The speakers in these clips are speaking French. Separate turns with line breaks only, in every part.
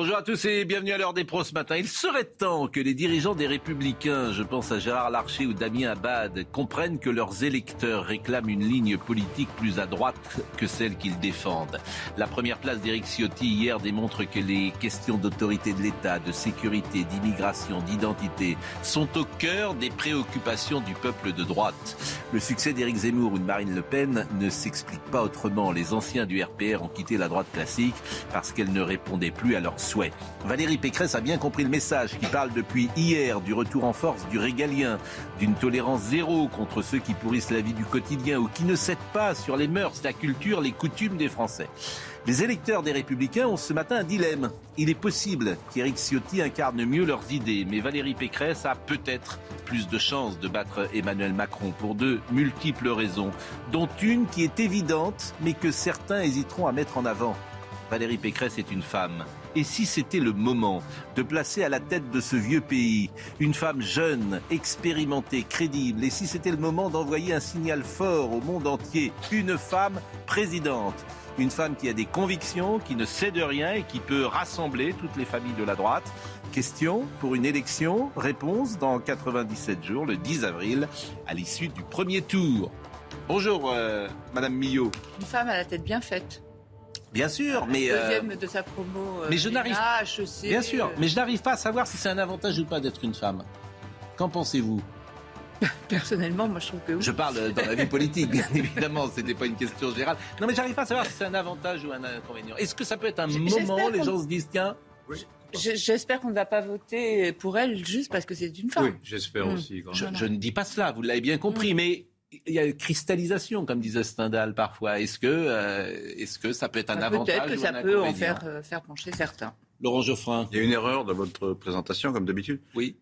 Bonjour à tous et bienvenue à l'heure des pros ce matin. Il serait temps que les dirigeants des Républicains, je pense à Gérard Larcher ou Damien Abad, comprennent que leurs électeurs réclament une ligne politique plus à droite que celle qu'ils défendent. La première place d'Éric Ciotti hier démontre que les questions d'autorité de l'État, de sécurité, d'immigration, d'identité sont au cœur des préoccupations du peuple de droite. Le succès d'Éric Zemmour ou de Marine Le Pen ne s'explique pas autrement. Les anciens du RPR ont quitté la droite classique parce qu'elle ne répondait plus à leurs Valérie Pécresse a bien compris le message qui parle depuis hier du retour en force du régalien, d'une tolérance zéro contre ceux qui pourrissent la vie du quotidien ou qui ne cèdent pas sur les mœurs, la culture, les coutumes des Français. Les électeurs des Républicains ont ce matin un dilemme. Il est possible qu'Éric Ciotti incarne mieux leurs idées, mais Valérie Pécresse a peut-être plus de chances de battre Emmanuel Macron pour de multiples raisons, dont une qui est évidente, mais que certains hésiteront à mettre en avant. Valérie Pécresse est une femme. Et si c'était le moment de placer à la tête de ce vieux pays une femme jeune, expérimentée, crédible, et si c'était le moment d'envoyer un signal fort au monde entier, une femme présidente, une femme qui a des convictions, qui ne cède rien et qui peut rassembler toutes les familles de la droite? Question pour une élection, réponse dans 97 jours, le 10 avril, à l'issue du premier tour. Bonjour, euh, Madame Millot.
Une femme à la tête bien faite.
Bien sûr, mais euh,
Deuxième de sa promo. euh,
mais je n'arrive- bien sûr,
euh,
mais je n'arrive pas à savoir si c'est un avantage ou pas d'être une femme. Qu'en pensez-vous?
Personnellement, moi je trouve que oui.
Je parle dans la vie politique, bien évidemment, c'était pas une question générale. Non, mais j'arrive pas à savoir si c'est un avantage ou un inconvénient. Est-ce que ça peut être un moment,
j'espère
les gens se disent, tiens,
Je- J'espère qu'on ne va pas voter pour elle juste parce que c'est une femme.
Oui, j'espère
Mm.
aussi. quand
je,
même.
je ne dis pas cela, vous l'avez bien compris, mais il y a une cristallisation, comme disait Stendhal parfois. Est-ce que, euh, est-ce que ça peut être un
Enfin,
avantage
Peut-être que
ou
ça peut en faire, euh, faire pencher certains.
Laurent Geoffrin,
Il y a une erreur dans votre présentation, comme d'habitude.
oui.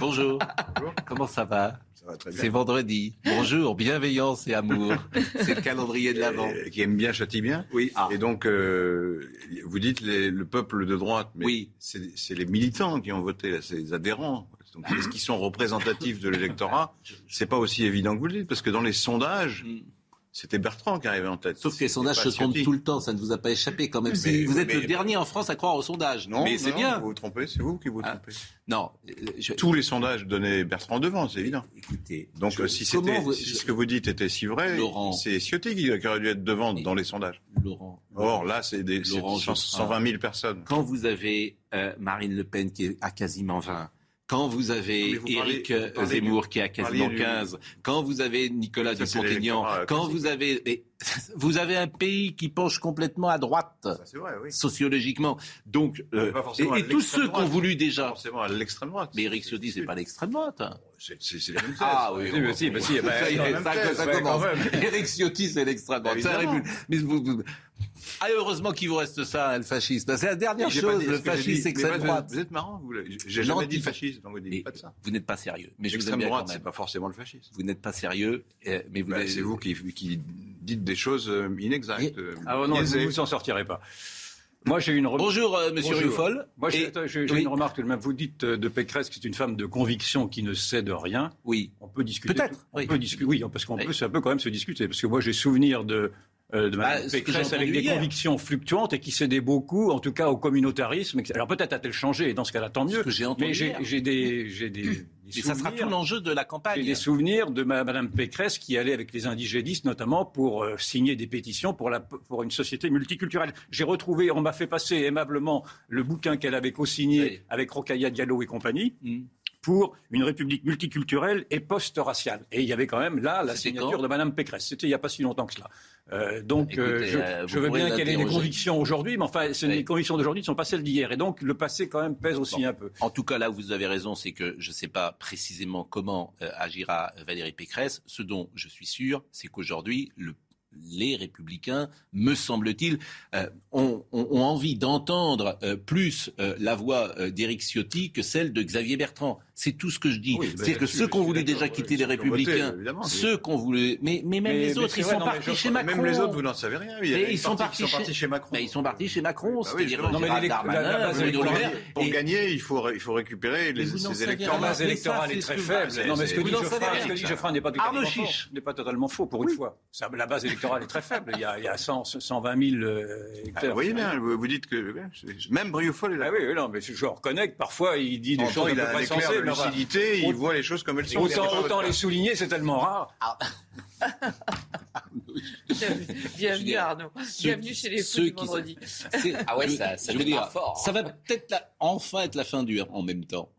Bonjour.
Bonjour.
Comment ça va?
Ça va très
C'est vendredi. Bonjour, bienveillance et amour. C'est le calendrier de l'Avent.
Qui aime bien, châtie bien.
Oui. Ah.
Et donc, euh, vous dites les- le peuple de droite, mais
Oui.
c'est les militants qui ont voté, c'est les adhérents. Donc, est-ce qu'ils sont représentatifs de l'électorat C'est pas aussi évident que vous le dites, parce que dans les sondages,
Mm.
c'était Bertrand qui arrivait en tête.
Sauf que les sondages se trompent tout le temps, ça ne vous a pas échappé quand même.
Mais-
Si vous êtes
mais-
le dernier en France à croire aux sondages.
Non,
mais c'est bien.
Vous vous trompez, c'est vous qui vous
Ah.
trompez.
Non, je-
Tous les sondages donnaient Bertrand devant, c'est évident.
écoutez.
Donc,
je-
si,
vous-
ce que vous dites était si vrai,
Laurent.
c'est Ciotti qui, aurait dû être devant dans les sondages.
Laurent,
Or, là, c'est des
Laurent
100
Geoffrin.
120 000 personnes.
quand vous avez euh, Marine Le Pen qui est à quasiment 20, quand vous avez
vous
Éric
parlez
Zemmour
du-
qui
vous
quasiment
du-
15, quand vous avez Nicolas Dupont-Aignan,
euh,
quand vous avez... vous avez un pays qui penche complètement à droite,
Ça, c'est vrai, oui.
sociologiquement. Donc, euh, et, et tous ceux qui ont voulu déjà...
forcément à l'extrême droite.
Mais Eric Ciotti, c'est pas l'extrême droite. hein.
C'est c'est- c'est la même thèse.
Ah oui,
Oui, mais si, mais si,
ça commence.
quand même.
Eric Ciotti, c'est l'extrême droite. Ça
Évidemment.
arrive. Mais vous- vous- Ah, heureusement qu'il vous reste ça, le fascisme. C'est la dernière chose, le fascisme, extrême
vous-
droite.
Vous êtes marrant, vous. J'ai jamais dit fascisme, donc vous dites pas de ça.
vous n'êtes pas sérieux. Mais je vous aime
droite, c'est pas forcément le fascisme.
Vous n'êtes pas sérieux, euh, mais vous
Bah, C'est vous qui, dites des choses euh, inexactes.
Ah non, vous ne vous en sortirez pas. Moi, j'ai une remarque.
Bonjour, euh, monsieur. Ruffol.
Moi, j'ai
oui.
une remarque tout de même. Vous dites euh, de Pécresse que c'est une femme de conviction qui ne sait de rien.
Oui.
On peut discuter.
Peut-être,
On
oui.
peut discuter. Oui, parce qu'on
Oui.
peut, ça peut quand même se discuter. Parce que moi, j'ai souvenir de. euh, de Mme
Bah,
Pécresse avec des
hier.
convictions fluctuantes et qui cédait beaucoup, en tout cas au communautarisme. Alors peut-être a-t-elle changé, et dans ce cas-là, tant mieux.
que
Mais j'ai des
Et ça sera tout l'enjeu de la
J'ai
campagne.
des souvenirs de Madame Pécresse qui allait avec les indigénistes notamment pour euh, signer des pétitions pour, la, pour une société multiculturelle. J'ai retrouvé, on m'a fait passer aimablement le bouquin qu'elle avait co-signé
Oui.
avec Rokhaya Diallo et compagnie
Mm.
Pour une république multiculturelle et post-raciale. Et il y avait quand même là la signature de Madame Pécresse. C'était il n'y a pas si longtemps que cela. Euh, donc
Écoutez,
euh, je,
euh,
je veux bien qu'elle ait des convictions aujourd'hui, mais enfin
Oui.
les convictions d'aujourd'hui ne sont pas celles d'hier. Et donc le passé quand même pèse aussi
Bon.
un peu.
En tout cas, là où vous avez raison, c'est que je ne sais pas précisément comment euh, agira Valérie Pécresse. Ce dont je suis sûr, c'est qu'aujourd'hui, le les républicains, me semble-t-il, euh, ont, ont, envie d'entendre euh, plus euh, la voix d'Éric Ciotti que celle de Xavier Bertrand. C'est tout ce que je dis. c'est que ceux qui ont voulu déjà quitter les Républicains, ceux qui ont voulu, mais, mais même les autres, ils sont partis chez Macron.
Même les autres, vous n'en savez rien.
ils, sont partis, chez... Macron. ils sont partis chez Macron.
Bah non, mais Darmanin, pour gagner, il faut, il faut récupérer les, ces électeurs.
La base électorale est très faible. Non, mais ce que dit Geoffrin n'est pas totalement faux, pour une fois. La base électorale est très faible. Il y a 120 000 électeurs.
Oui, bien, vous dites que même Brioufol est là.
Ah oui, non, mais je reconnais que parfois il dit des choses
un peu sensées lucidité, il voit les choses comme elles sont.
Autant, les souligner, c'est tellement rare. Ah.
Bienvenue Arnaud. Bienvenue chez les fous du vendredi.
Ah ouais, ça, ça, fort.
Ça va peut-être enfin être la fin du en même temps.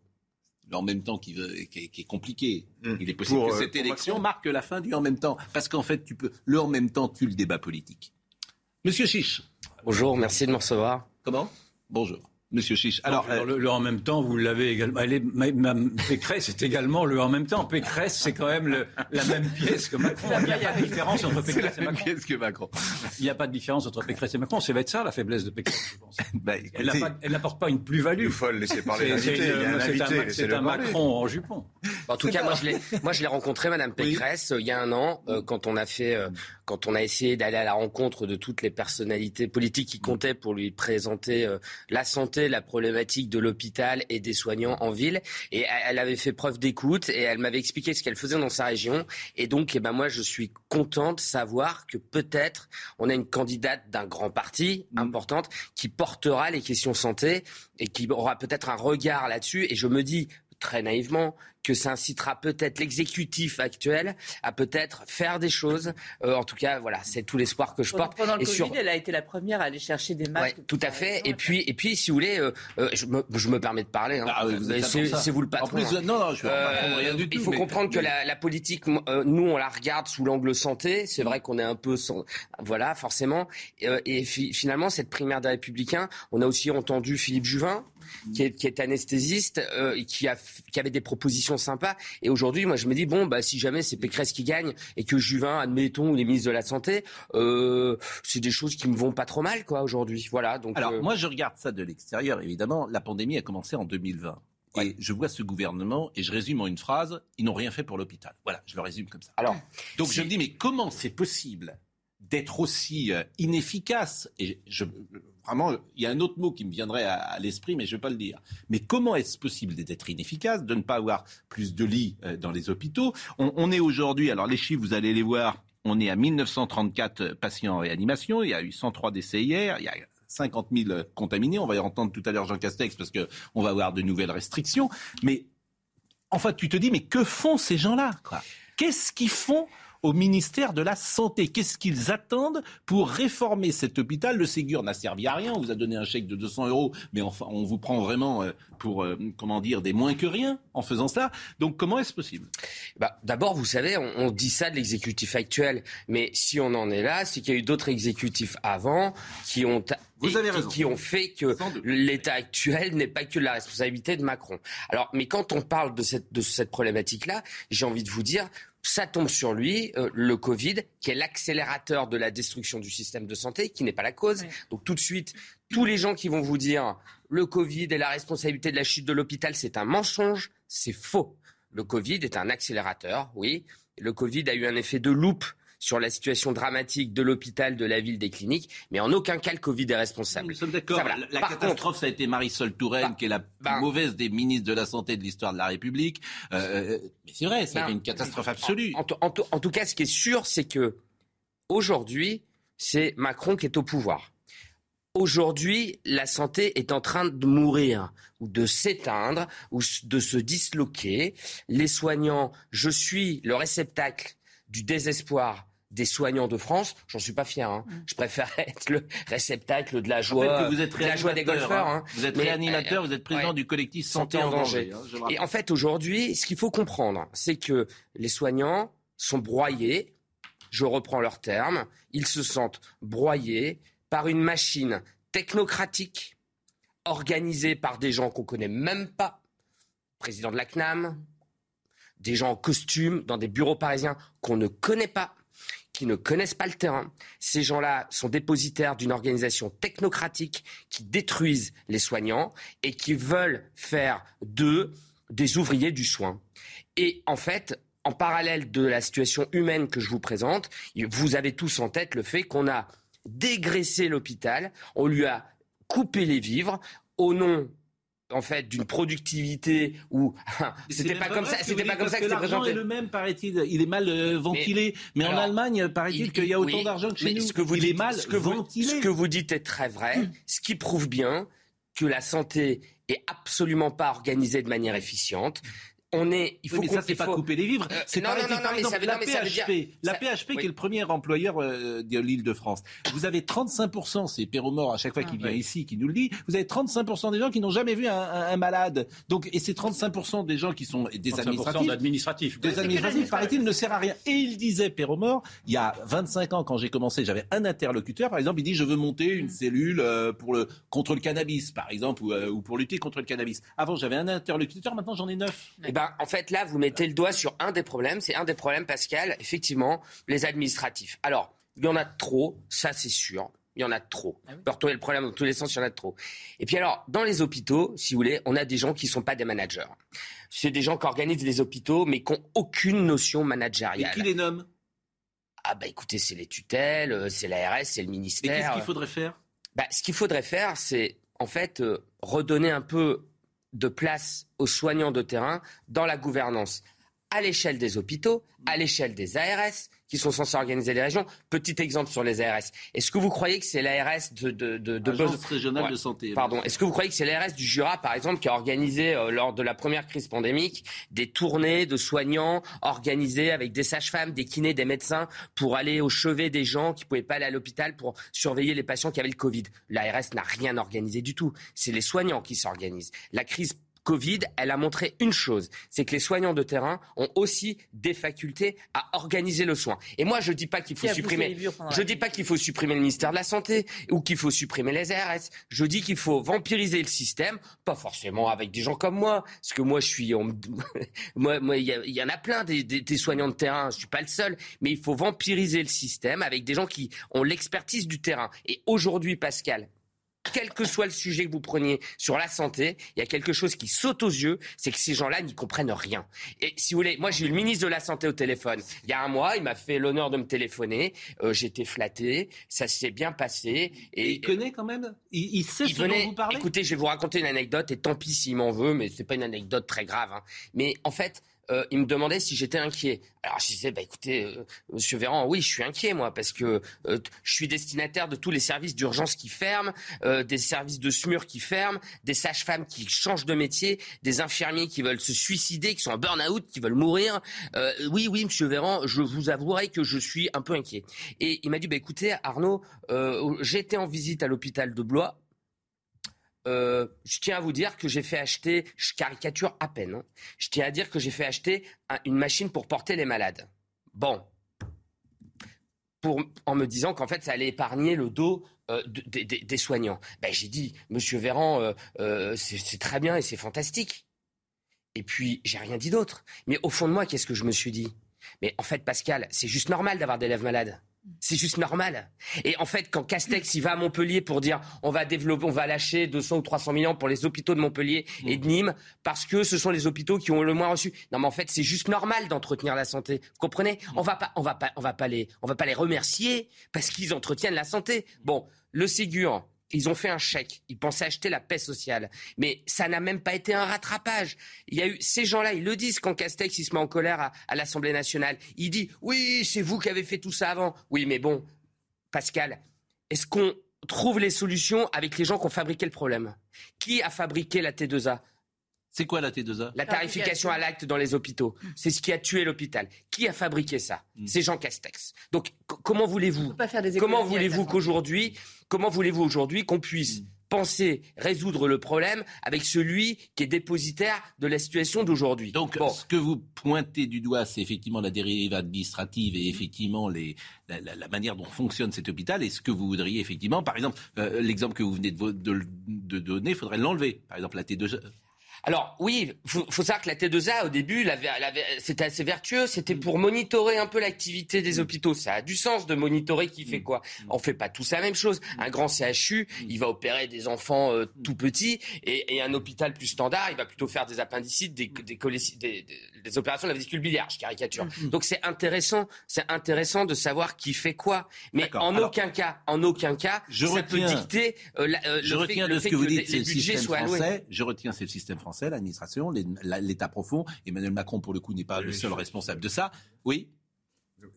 En même temps qui, qui, est, compliqué. Hum. Il est possible que euh, cette élection marque la fin du en même temps. Parce qu'en fait, tu peux, le en même temps tue le débat politique. Monsieur Chiche.
Bonjour, merci de me recevoir.
Comment? Bonjour. Monsieur Chiche.
Alors, euh, le, en même temps, vous l'avez également. Elle est, Pécresse est également le en même temps. Pécresse, c'est quand même le, la même pièce que Macron. Il n'y a pas de différence entre Pécresse et Macron.
Pièce que Macron.
Il n'y a pas de différence entre Pécresse et Macron. C'est va être ça la faiblesse de Pécresse, je pense. bah, elle n'apporte pas, une plus-value.
Il faut le laisser parler. C'est
un, un, Macron en jupon.
En tout cas, moi je l'ai rencontré, Madame Pécresse, il y a un an, euh, quand on a fait, euh, quand on a essayé d'aller à la rencontre de toutes les personnalités politiques qui comptaient pour lui présenter la santé la problématique de l'hôpital et des soignants en ville. Et elle avait fait preuve d'écoute et elle m'avait expliqué ce qu'elle faisait dans sa région. Et donc, eh ben moi, je suis content de savoir que peut-être on a une candidate d'un grand parti mm. importante qui portera les questions santé et qui aura peut-être un regard là-dessus. Et je me dis très naïvement que ça incitera peut-être l'exécutif actuel à peut-être faire des choses. Euh, en tout cas, voilà, c'est tout l'espoir que je porte.
Pendant le Covid, elle a été la première à aller chercher des masques.
tout à fait. Et puis, et puis, si vous voulez, euh, euh, je, me, je, me, permets de parler. Hein. Ah c'est vous le patron. En plus,
hein. non, non, je rien du tout.
Il faut comprendre que la, la politique, nous, on la regarde sous l'angle santé. C'est vrai qu'on est un peu, sans, voilà, forcément. et finalement, cette primaire des Républicains, on a aussi entendu Philippe Juvin, qui est, qui est anesthésiste, euh, qui, a, qui avait des propositions sympas. Et aujourd'hui, moi, je me dis, bon, bah, si jamais c'est Pécresse qui gagne et que Juvin, admettons, ou les ministres de la Santé, euh, c'est des choses qui me vont pas trop mal, quoi, aujourd'hui. Voilà. Donc,
Alors, euh, moi, je regarde ça de l'extérieur, évidemment. La pandémie a commencé en 2020. Et je vois ce gouvernement, et je résume en une phrase, ils n'ont rien fait pour l'hôpital. Voilà, je le résume comme ça. Alors, Donc je me dis, mais comment c'est possible d'être aussi inefficace? Et je, vraiment, il y a un autre mot qui me viendrait à, l'esprit, mais je ne vais pas le dire. Mais comment est-ce possible d'être inefficace, de ne pas avoir plus de lits euh, dans les hôpitaux? On, est aujourd'hui, alors les chiffres, vous allez les voir, on est à 1934 patients en réanimation, il y a eu 103 décès hier, il y a 50 000 contaminés. On va y entendre tout à l'heure Jean Castex parce qu'on va avoir de nouvelles restrictions. Mais en fait, tu te dis, mais que font ces gens-là? Qu'est-ce qu'ils font au ministère de la Santé. Qu'est-ce qu'ils attendent pour réformer cet hôpital? Le Ségur n'a servi à rien. On vous a donné un chèque de 200 euros, mais enfin, on vous prend vraiment euh, pour, euh, comment dire, des moins que rien en faisant ça. Donc, comment est-ce possible?
Bah, D'abord, vous savez, on, dit ça de l'exécutif actuel, mais si on en est là, c'est qu'il y a eu d'autres exécutifs avant qui ont
vous avez
raison. Qui, ont fait que l'État actuel n'est pas que la responsabilité de Macron. Alors, mais quand on parle de cette, de cette problématique-là, j'ai envie de vous dire, ça tombe sur lui, euh, le Covid, qui est l'accélérateur de la destruction du système de santé, qui n'est pas la cause. Donc tout de suite, tous les gens qui vont vous dire le Covid est la responsabilité de la chute de l'hôpital, c'est un mensonge, c'est faux. Le Covid est un accélérateur, oui. Le Covid a eu un effet de loupe sur la situation dramatique de l'hôpital, de la ville, des cliniques, mais en aucun cas le Covid est responsable.
Nous sommes d'accord. La, catastrophe, ça a été Marisol Touraine, bah, qui est la plus bah, mauvaise des ministres de la Santé de l'histoire de la République. Euh, euh mais c'est vrai, c'est une catastrophe absolue.
En, en, tout cas, ce qui est sûr, c'est que aujourd'hui, c'est Macron qui est au pouvoir. Aujourd'hui, la santé est en train de mourir ou de s'éteindre ou de se disloquer. Les soignants, je suis le réceptacle du désespoir des soignants de France, j'en suis pas fier. Hein. Mm. Je préfère être le réceptacle de la joie,
vous êtes
de la joie des golfeurs. Hein.
Vous êtes réanimateur, vous êtes président du collectif Santé, en danger.
Hein, et en fait, aujourd'hui, ce qu'il faut comprendre, c'est que les soignants sont broyés. Je reprends leurs termes. Ils se sentent broyés par une machine technocratique organisée par des gens qu'on connaît même pas. Président de la CNAM, des gens en costume dans des bureaux parisiens qu'on ne connaît pas qui ne connaissent pas le terrain. Ces gens-là sont dépositaires d'une organisation technocratique qui détruisent les soignants et qui veulent faire d'eux des ouvriers du soin. Et en fait, en parallèle de la situation humaine que je vous présente, vous avez tous en tête le fait qu'on a dégraissé l'hôpital, on lui a coupé les vivres au nom en fait d'une productivité où c'était pas, comme ça c'était pas comme ça que c'était
présenté. est le même paraît-il. Il est mal euh, ventilé. Mais, en Allemagne paraît-il qu'il y a autant d'argent que chez nous.
ce que vous il dites, est mal ce que ventilé. vous, ce que vous dites est très vrai. Ce qui prouve bien que la santé est absolument pas organisée de manière efficiente on est,
il faut mais ça, c'est pas couper les vivres. Euh, c'est non, non, non, par exemple, la PHP, la PHP qui est le premier employeur euh, de l'île de France. Vous avez 35%, c'est Péromort à chaque fois qu'il ah, vient ici qui nous le dit, vous avez 35% des gens qui n'ont jamais vu un, un, malade. Donc, et c'est 35% des gens qui sont des administratifs.
administratifs.
Des administratifs, paraît-il, ne sert à rien. Et il disait, Péromort, il y a 25 ans, quand j'ai commencé, j'avais un interlocuteur, par exemple, il dit, je veux monter une cellule euh, pour le, contre le cannabis, par exemple, ou, ou pour lutter contre le cannabis. Avant, j'avais un interlocuteur, maintenant j'en ai neuf.
Eh ben, ben, en fait, là, vous mettez le doigt sur un des problèmes. C'est un des problèmes, Pascal, effectivement, les administratifs. Alors, il y en a trop, ça c'est sûr. Il y en a trop. Ah oui. le problème dans tous les sens, il y en a trop. Et puis alors, dans les hôpitaux, si vous voulez, on a des gens qui ne sont pas des managers. C'est des gens qui organisent les hôpitaux, mais qui n'ont aucune notion managériale.
Et qui les nomme?
Ah bah écoutez, c'est les tutelles, euh, c'est l'ARS, c'est le ministère.
Et qu'est-ce qu'il faudrait faire?
Bah, Ce qu'il faudrait faire, c'est en fait euh, redonner un peu de place aux soignants de terrain dans la gouvernance à l'échelle des hôpitaux, à l'échelle des ARS, qui sont censés organiser les régions. Petit exemple sur les ARS. Est-ce que vous croyez que c'est l'ARS de, de, de, de
Agence régionale de santé.
Pardon. Est-ce que vous croyez que c'est l'ARS du Jura, par exemple, qui a organisé euh, lors de la première crise pandémique des tournées de soignants organisées avec des sages-femmes, des kinés, des médecins pour aller au chevet des gens qui pouvaient pas aller à l'hôpital pour surveiller les patients qui avaient le Covid? L'ARS n'a rien organisé du tout. C'est les soignants qui s'organisent. La crise Covid, elle a montré une chose, c'est que les soignants de terrain ont aussi des facultés à organiser le soin. Et moi, je dis pas qu'il faut supprimer, je dis pas qu'il faut supprimer le ministère de la Santé ou qu'il faut supprimer les ARS. Je dis qu'il faut vampiriser le système, pas forcément avec des gens comme moi, parce que moi, je suis, moi, moi, il y, en a plein des, des, soignants de terrain. Je suis pas le seul, mais il faut vampiriser le système avec des gens qui ont l'expertise du terrain. Et aujourd'hui, Pascal, quel que soit le sujet que vous preniez sur la santé, il y a quelque chose qui saute aux yeux, c'est que ces gens-là n'y comprennent rien. Et si vous voulez, moi j'ai eu le ministre de la Santé au téléphone il y a un mois, il m'a fait l'honneur de me téléphoner, euh, j'étais flatté, ça s'est bien passé.
Et, il connaît quand même il, sait ce dont vous parlez
Écoutez, je vais vous raconter une anecdote, et tant pis s'il m'en veut, mais c'est pas une anecdote très grave. Hein. Mais en fait, euh, il me demandait si j'étais inquiet. Alors je disais, bah écoutez, euh, Monsieur Véran, oui, je suis inquiet moi parce que euh, je suis destinataire de tous les services d'urgence qui ferment, des services de SMUR qui ferment, des sages-femmes qui changent de métier, des infirmiers qui veulent se suicider, qui sont en burn-out, qui veulent mourir. oui, oui, Monsieur Véran, je vous avouerai que je suis un peu inquiet. Et il m'a dit, bah écoutez, Arnaud, j'étais en visite à l'hôpital de Blois euh, je tiens à vous dire que j'ai fait acheter, je caricature à peine, hein. je tiens à dire que j'ai fait acheter une machine pour porter les malades. Bon. En me disant qu'en fait, ça allait épargner le dos euh, des soignants. Ben, j'ai dit, Monsieur Véran, euh, c'est très bien et c'est fantastique. Et puis, j'ai rien dit d'autre. Mais au fond de moi, qu'est-ce que je me suis dit? Mais en fait, Pascal, c'est juste normal d'avoir des élèves malades. C'est juste normal. Et en fait, quand Castex il va à Montpellier pour dire on va développer, on va lâcher 200 ou 300 millions pour les hôpitaux de Montpellier et de Nîmes parce que ce sont les hôpitaux qui ont le moins reçu. Non, mais en fait, c'est juste normal d'entretenir la santé. Vous comprenez? On va pas, on va pas, on va pas les, on va pas les remercier parce qu'ils entretiennent la santé. Bon, le Ségur, ils ont fait un chèque. Ils pensaient acheter la paix sociale. Mais ça n'a même pas été un rattrapage. Il y a eu, ces gens-là, ils le disent quand Castex, il se met en colère à, l'Assemblée nationale. Il dit, oui, c'est vous qui avez fait tout ça avant. Oui, mais bon, Pascal, est-ce qu'on trouve les solutions avec les gens qui ont fabriqué le problème? Qui a fabriqué la T2A
c'est quoi la T2A
La tarification à l'acte dans les hôpitaux. C'est ce qui a tué l'hôpital. Qui a fabriqué ça hmm. C'est Jean Castex. Donc comment voulez-vous Comment voulez-vous qu'aujourd'hui Comment voulez-vous aujourd'hui qu'on puisse mm. penser résoudre le problème avec celui qui est dépositaire de la situation d'aujourd'hui?
Donc, ce que vous pointez du doigt, c'est effectivement la dérive administrative et effectivement les, la, manière dont fonctionne cet hôpital. Et ce que vous voudriez effectivement, par exemple, euh, l'exemple que vous venez de, de, donner, il faudrait l'enlever. Par exemple, la T2.
Alors oui, faut, faut savoir que la T2A au début, c'était assez vertueux, c'était pour monitorer un peu l'activité des hôpitaux. Ça a du sens de monitorer qui fait quoi. On fait pas tous la même chose. Un grand CHU, il va opérer des enfants euh, tout petits, et, et, un hôpital plus standard, il va plutôt faire des appendicites, des, des, des, des opérations de la vésicule biliaire, je caricature. Donc c'est intéressant, c'est intéressant de savoir qui fait quoi. Mais en aucun cas, en aucun cas,
je
ça
retiens,
peut dicter euh, la, euh,
je
le
retiens
fait,
de ce que vous dites,
les
le
budgets soient alloués.
français. Je retiens, c'est le système français, l'administration, l'État profond. Emmanuel Macron, pour le coup, n'est pas
Oui,
le seul
je-
responsable de ça. Oui.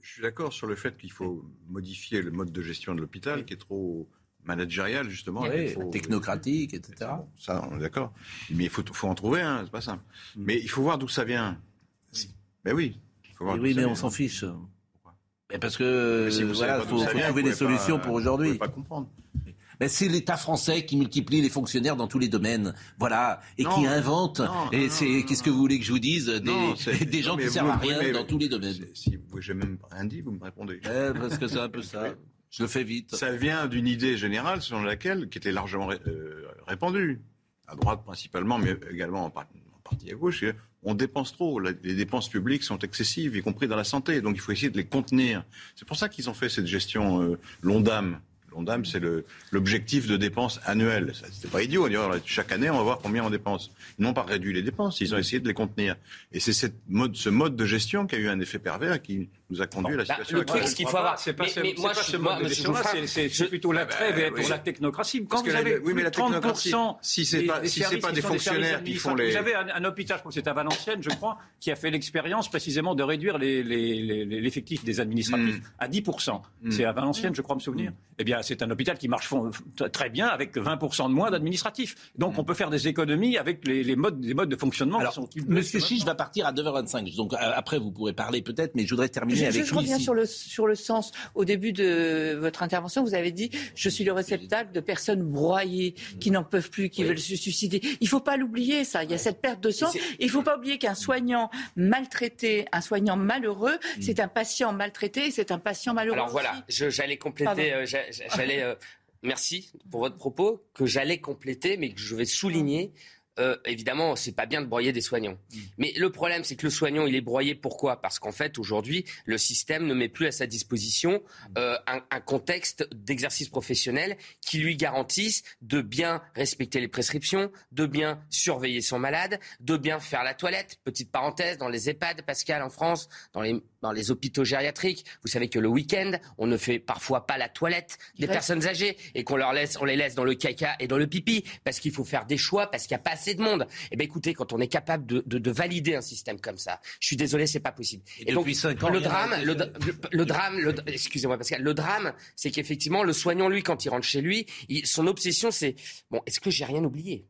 Je suis d'accord sur le fait qu'il faut modifier le mode de gestion de l'hôpital qui est trop managérial, justement.
Oui,
faut-
technocratique, etc.
Bon, ça, on est d'accord. Mais il faut, faut en trouver un, c'est pas simple. Mais il faut voir d'où ça vient. Mais oui. faut voir
oui, mais on s'en fiche. Parce que
si vous
euh, voilà, faut,
ça
faut trouver des
pas-
solutions pour
Vous
aujourd'hui.
pouvez pas comprendre.
Ben, c'est l'État français qui multiplie les fonctionnaires dans tous les domaines, voilà, et
Non,
qui invente.
non,
et c'est qu'est-ce que vous voulez que je vous dise des,
Non, c'est-
des gens qui servent à rien
mais-
dans tous les domaines.
Si vous- j'ai même rien dit, vous me répondez.
Ouais, parce que c'est un peu ça. Je le fais vite.
Ça vient d'une idée générale selon laquelle, qui était largement ré- euh, répandue, à droite principalement, mais également en, par- en partie à gauche, on dépense trop. Les dépenses publiques sont excessives, y compris dans la santé. Donc il faut essayer de les contenir. C'est pour ça qu'ils ont fait cette gestion euh, l'ONDAM. L'ONDAM, c'est l'objectif de dépenses annuelles. C'était pas idiot. Alors, chaque année, on va voir combien on dépense. Ils n'ont pas réduit les dépenses, ils ont essayé de les contenir. Et c'est mode, ce mode de gestion qui a eu un effet pervers qui nous a conduit à la
Bah,
situation
le truc, ce qu'il faut
crois
avoir.
pas, C'est pas
Mais-
ce,
mais
c'est
moi,
c'est- c'est
je-
c'est plutôt la trêve et pour la technocratie. Quand vous avez
oui, mais la
plus de 30%,
technocratie, si c'est pas- si c'est pas des fonctionnaires qui font les-
Vous avez un, hôpital, je crois que c'est à Valenciennes, je crois, qui a fait l'expérience précisément de réduire l'effectif des administratifs
Mm.
à 10%.
Mm.
C'est à Valenciennes, je crois me souvenir. Eh bien, c'est un hôpital qui marche très bien avec 20% de moins d'administratifs. Donc, on peut faire des économies avec les, modes, les modes de fonctionnement
Alors,
qui sont...
Monsieur Chiche va partir à 9h25. Donc euh, après, vous pourrez parler peut-être, mais je voudrais terminer
Je,
avec
je
lui
reviens
ici.
sur le, sur le sens. Au début de votre intervention, vous avez dit Je suis le réceptacle de personnes broyées, qui n'en peuvent plus, qui
Oui.
veulent se suicider. Il ne faut pas l'oublier, ça. Il y a cette perte de.
C'est-
Il ne faut pas oublier qu'un soignant maltraité, un soignant malheureux, c'est un patient maltraité et c'est un patient malheureux.
Alors voilà, j'allais compléter, euh, j'allais, euh, merci pour votre propos, que j'allais compléter, mais que je vais souligner. Euh, évidemment, c'est pas bien de broyer des soignants. Mais le problème, c'est que le soignant, il est broyé. Pourquoi? Parce qu'en fait, aujourd'hui, le système ne met plus à sa disposition euh, un, un contexte d'exercice professionnel qui lui garantisse de bien respecter les prescriptions, de bien surveiller son malade, de bien faire la toilette. Petite parenthèse, dans les EHPAD, Pascal, en France, dans les, dans les hôpitaux gériatriques, vous savez que le week-end, on ne fait parfois pas la toilette des personnes âgées et qu'on leur laisse, on les laisse dans le caca et dans le pipi parce qu'il faut faire des choix, parce qu'il n'y a pas assez de monde. Eh bien, écoutez, quand on est capable de, de, de valider un système comme ça, je suis désolé, c'est pas possible.
Et ans,
le drame, le, le- le drame, le- excusez-moi Pascal, le drame, c'est qu'effectivement, le soignant, lui, quand il rentre chez lui, il- son obsession, c'est bon, est-ce que j'ai rien oublié?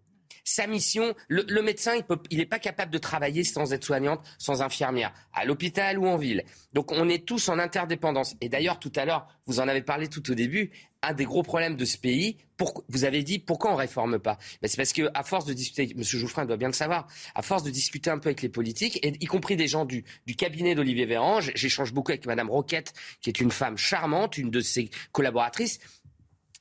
Sa mission, le, médecin, il n'est pas capable de travailler sans être soignante, sans infirmière, à l'hôpital ou en ville. Donc on est tous en interdépendance. Et d'ailleurs, tout à l'heure, vous en avez parlé tout au début, un des gros problèmes de ce pays, vous avez dit pourquoi on réforme pas? Ben, C'est parce que à force de discuter, M. Jouffrin doit bien le savoir, à force de discuter un peu avec les politiques, y compris des gens du, du cabinet d'Olivier Véran, j'échange beaucoup avec Madame Roquette, qui est une femme charmante, une de ses collaboratrices,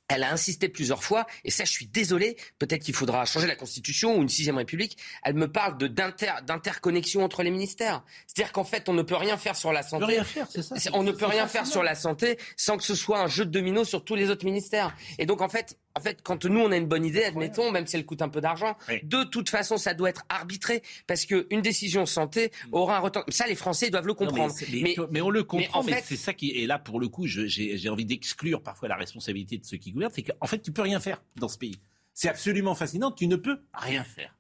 elle a insisté plusieurs fois, et ça, je suis désolé, peut-être qu'il faudra changer la Constitution ou une sixième République. Elle me parle d'interconnexion entre les ministères. C'est-à-dire qu'en fait, on ne peut rien faire sur la
On
santé.
peut rien faire, c'est ça.
On ne peut rien faire sur la santé sans que ce soit un jeu de domino sur tous les autres ministères. Et donc, en fait, en fait, quand nous, on a une bonne idée, admettons, même si elle coûte un peu d'argent,
Oui.
de toute façon, ça doit être arbitré parce qu'une décision santé aura un retard. Ça, les Français doivent le
Non, mais
comprendre.
mais,
Mais-
mais on le comprend,
en
mais,
fait-
c'est ça qui est là pour le coup. j'ai envie d'exclure parfois la responsabilité de ceux qui gouvernent, c'est qu'en fait tu peux rien faire dans ce pays. C'est absolument fascinant. Tu ne peux rien faire.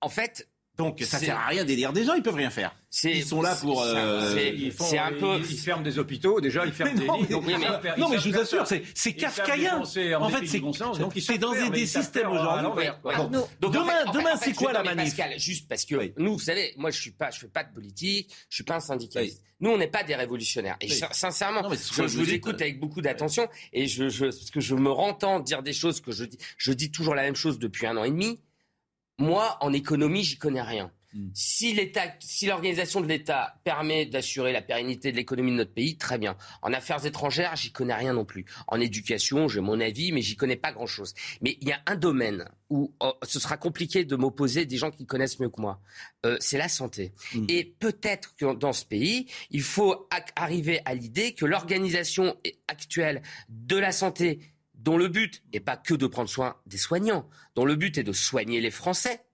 en fait,
Donc ça sert à rien d'élire des gens. Ils peuvent rien faire.
c'est
Ils sont là pour.
c'est-
euh,
c'est- un peu.
Ils, ils ferment des hôpitaux, déjà, ils ferment
Mais
des
non,
lits.
mais-
donc faire-
non, mais je vous assure, c'est kafkaïen.
en
fait, c'est
du bon sens, donc ils
c'est
savent
dans des, systèmes aujourd'hui. Bon. Donc
en
demain,
fait-
demain, c'est quoi la
non,
manif
Pascal, juste parce que
Oui.
nous, vous savez, moi, je suis pas, je fais pas de politique, je suis pas un syndicaliste. Nous, on n'est pas des révolutionnaires. Et
Oui.
sincèrement,
Non,
je,
que
je
vous
écoute avec beaucoup d'attention et je, parce que je me rentends dire des choses que je dis, je dis toujours la même chose depuis un an et demi. Moi, en économie, j'y connais rien. Hmm. Si l'État, si l'organisation de l'État permet d'assurer la pérennité de l'économie de notre pays, très bien. En affaires étrangères, j'y connais rien non plus. En éducation, j'ai mon avis, mais j'y connais pas grand-chose. Mais il y a un domaine où oh, ce sera compliqué de m'opposer des gens qui connaissent mieux que moi. Euh, c'est la santé. Hmm. Et peut-être que dans ce pays, il faut arriver à l'idée que l'organisation actuelle de la santé dont le but n'est pas que de prendre soin des soignants, dont le but est de soigner les Français,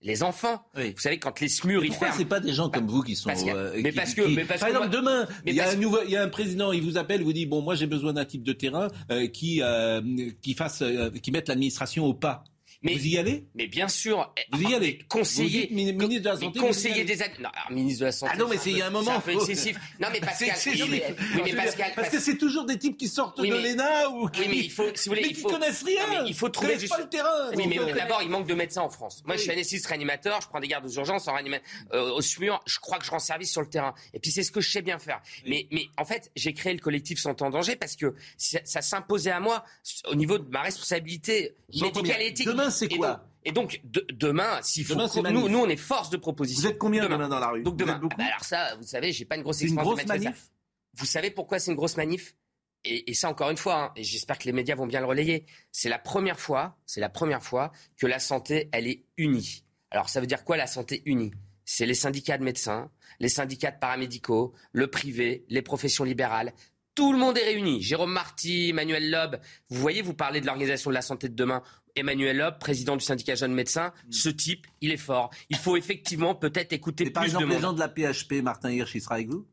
les enfants. Vous savez, quand les SMUR, ils ferment.
c'est pas des gens comme vous qui sont.
Euh, mais, parce que, mais parce
par exemple, demain, il y, a un nouveau, il y a un président, il vous appelle, vous dit bon, moi j'ai besoin d'un type de terrain euh, qui euh, qui fasse, qui mette l'administration au pas. Mais, vous y allez
Mais bien sûr.
Vous y allez
Conseiller.
ministre de la Santé.
Conseiller des Non, ministre de la Santé.
Ah non, mais il y a un moment.
C'est un peu excessif. Non, mais Pascal. mais,
mais Pascal. Parce que c'est toujours des types qui sortent de l'ENA ou qui.
Oui, mais il faut, si vous voulez.
Mais qui connaissent rien.
il faut trouver
du. pas le terrain.
Oui, mais d'abord, il manque de médecins en France. Moi, je suis anesthésiste réanimateur, je prends des gardes d'urgence en réanimation. Euh, au SMUR, je crois que je rends service sur le terrain. Et puis, c'est ce que je sais bien faire. Mais, mais en fait, j'ai créé le collectif Santé en danger parce que ça s'imposait à moi au niveau de ma responsabilité médicale et éthique.
Demain, c'est quoi
et donc demain, s'il faut, nous, nous, on est force de proposition.
Vous êtes combien demain, dans la rue
Donc demain. Ah bah alors ça, vous savez, j'ai pas une grosse expérience.
Une grosse manif.
Vous savez pourquoi c'est une grosse manif? Et, et, ça encore une fois, hein, et j'espère que les médias vont bien le relayer. C'est la première fois, c'est la première fois que la santé, elle est unie. Alors ça veut dire quoi la santé unie? C'est les syndicats de médecins, les syndicats de paramédicaux, le privé, les professions libérales, tout le monde est réuni. Jérôme Marty, Emmanuel Loeb. Vous voyez, vous parlez de l'organisation de la santé de demain. Emmanuel Loeb, président du syndicat Jeunes Médecins, mm. ce type, il est fort. Il faut effectivement peut-être écouter plus
par exemple,
de
les gens de la PHP, Martin Hirsch, il sera avec vous?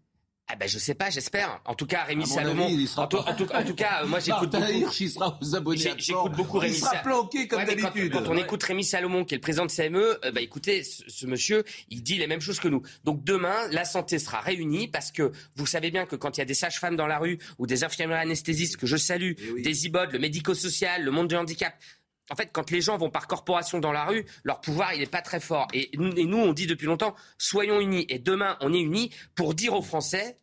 Ah ben je sais pas, j'espère. En tout cas, Rémi Salomon. en, tout, cas, moi j'écoute beaucoup.
il sera aux abonnés.
J'écoute beaucoup Rémi.
Il sera planqué comme d'habitude.
Quand, on écoute Rémi Salomon, qui est le président de CME, euh, bah écoutez, ce, monsieur, il dit les mêmes choses que nous. Donc demain, la santé sera réunie parce que vous savez bien que quand il y a des sages-femmes dans la rue ou des infirmières anesthésistes que je salue, eh des IBOD, le médico-social, le monde du handicap, en fait, quand les gens vont par corporation dans la rue, leur pouvoir, il n'est pas très fort. Et, nous, on dit depuis longtemps, soyons unis. Et demain, on est unis pour dire aux Français,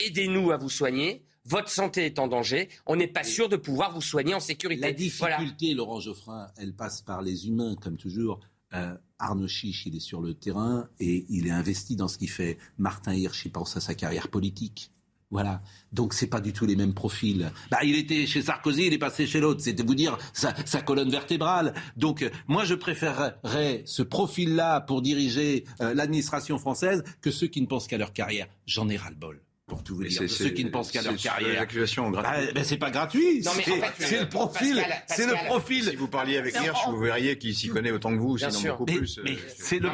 aidez-nous à vous soigner. Votre santé est en danger. On n'est pas sûr de pouvoir vous soigner en sécurité.
La difficulté, Laurent Geoffrin, elle passe par les humains, comme toujours. Euh, Arnaud Chiche, il est sur le terrain et il est investi dans ce qu'il fait. Martin Hirsch, il pense à sa carrière politique. Voilà. Donc c'est pas du tout les mêmes profils. Bah, il était chez Sarkozy, il est passé chez l'autre. C'était vous dire sa, colonne vertébrale. Donc euh, moi je préférerais ce profil-là pour diriger euh, l'administration française que ceux qui ne pensent qu'à leur carrière. J'en ai ras-le-bol pour tout vous dire, de ceux qui ne pensent qu'à leur carrière.
L'accusation gratuite.
Bah, ben c'est pas gratuit. C'est le profil. C'est le profil.
Si vous parliez avec Hirsch, vous verriez qu'il s'y connaît autant que vous, sinon beaucoup plus.
Mais c'est le.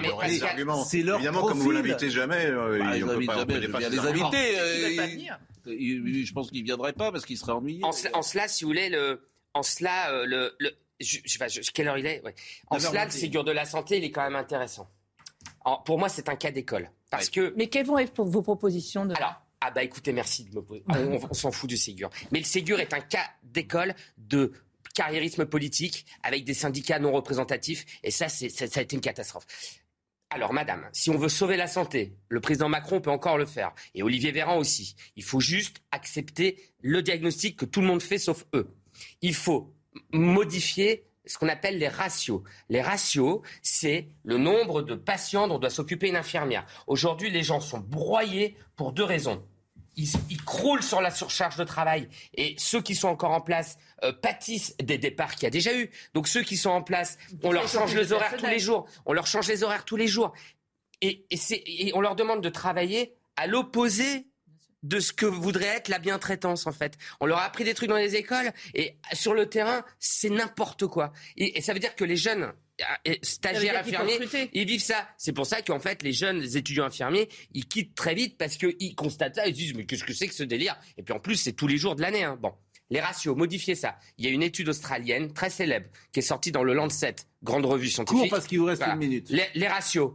C'est leur Évidemment, comme vous l'invitez jamais,
euh, bah, on peut pas, les inviter. Euh, je pense qu'il viendrait pas parce qu'il serait ennuyé.
En, cela, si vous voulez, le, en cela, euh, le, le je, je, quelle heure il est? En cela, le Ségur de la santé, il est quand même intéressant. pour moi, c'est un cas d'école. Parce que.
Mais quelles vont être vos propositions de...
Alors, ah bah écoutez, merci de me poser. On, s'en fout du Ségur. Mais le Ségur est un cas d'école de carriérisme politique avec des syndicats non représentatifs. Et ça, ça, ça a été une catastrophe. Alors, madame, si on veut sauver la santé, le président Macron peut encore le faire. Et Olivier Véran aussi. Il faut juste accepter le diagnostic que tout le monde fait sauf eux. Il faut modifier ce qu'on appelle les ratios. Les ratios, c'est le nombre de patients dont doit s'occuper une infirmière. Aujourd'hui, les gens sont broyés pour deux raisons ils, croulent sur la surcharge de travail. Et ceux qui sont encore en place euh, pâtissent des départs qu'il y a déjà eu. Donc ceux qui sont en place, on leur change les horaires tous les jours. On leur change les horaires tous les jours. Et, et on leur demande de travailler à l'opposé de ce que voudrait être la bientraitance en fait. On leur a appris des trucs dans les écoles et sur le terrain, c'est n'importe quoi. Et, ça veut dire que les jeunes stagiaires infirmiers, ils vivent ça. C'est pour ça qu'en fait, les jeunes étudiants infirmiers, ils quittent très vite parce qu'ils constatent ça, ils se disent mais qu'est-ce que c'est que ce délire? Et puis en plus, c'est tous les jours de l'année. Hein. Bon, les ratios, modifiez ça. Il y a une étude australienne très célèbre qui est sortie dans le Lancet, grande revue scientifique.
parce qu'il vous reste une minute.
Les, ratios,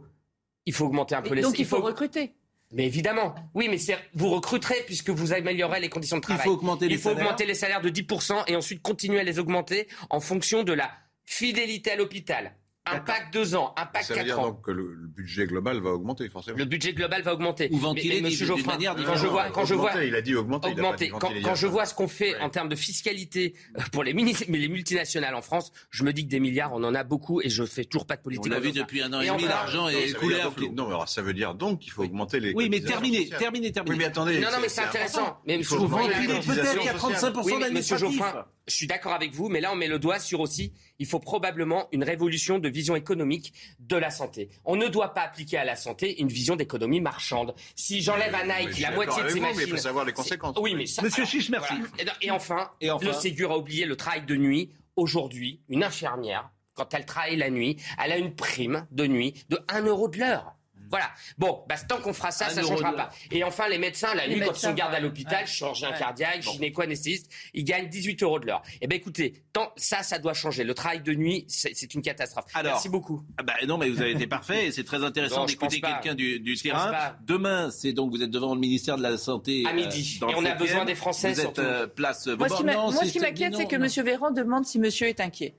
il faut augmenter un peu les.
Donc il faut recruter.
Mais évidemment, oui, mais vous recruterez puisque vous améliorerez les conditions de travail.
Il faut augmenter les
Il faut augmenter les salaires de 10% et ensuite continuer à les augmenter en fonction de la fidélité à l'hôpital, un pack deux ans, un pack
Ça veut
quatre
dire
ans.
donc que le, le budget global va augmenter, forcément.
Le budget global va augmenter.
Ou ventiler
Mais- mais
d'une-
Monsieur Geoffrin,
manière
quand je vois, quand je vois,
il a dit augmenter. il a pas
augmenter.
dit
Quand, je vois ce qu'on fait
Ouais.
en termes de fiscalité euh, pour les, mini- mais les multinationales en France, je me dis que des milliards, on en a beaucoup et je fais toujours pas de
On
politique.
l'a
en
vu depuis un an et,
Et
demi,
enfin-
l'argent est coulé à flot.
Non, mais alors ça veut dire donc qu'il faut augmenter les.
Oui, mais
sociales.
terminez, terminez.
Oui, mais attendez.
Non, non, mais
c'est
intéressant. Mais
les
Peut-être qu'il y a
cotisations sociales.
35%
Oui, mais Monsieur. Geoffrin, je suis d'accord avec vous, mais là on met le doigt sur aussi, il faut probablement une révolution de vision économique de la santé. On ne doit pas appliquer à la santé une vision d'économie marchande. Si j'enlève à Nike la moitié de ses
vous, mais
machines,
il faut savoir les conséquences.
Oui, mais ça,
Monsieur Chiche, merci.
voilà. Et, et enfin,
Et enfin
le Ségur a oublié le travail de nuit. Aujourd'hui, une infirmière, quand elle travaille la nuit, elle a une prime de nuit de 1 euro de l'heure. Voilà. Bon, bah, tant qu'on fera ça,
Un
ça
euro
changera pas. Et enfin, les médecins, la
Les
nuit, quand ils sont garde à l'hôpital,
Ouais.
chirurgien
Ouais.
cardiaque,
Bon.
gynéco-anesthésiste, ils gagnent 18 euros de l'heure. Eh ben, écoutez, tant, ça, ça doit changer. Le travail de nuit, c'est une catastrophe.
Alors,
Merci beaucoup.
Ah bah non, mais vous avez été parfait c'est très intéressant d'écouter quelqu'un du, du terrain. Demain, c'est donc vous êtes devant le ministère de la Santé
À midi.
dans
Et on a
7e.
besoin des Français,
Vous êtes
surtout.
euh, place
Moi, ce qui m'inquiète, c'est que. M. Véran demande si monsieur est inquiet.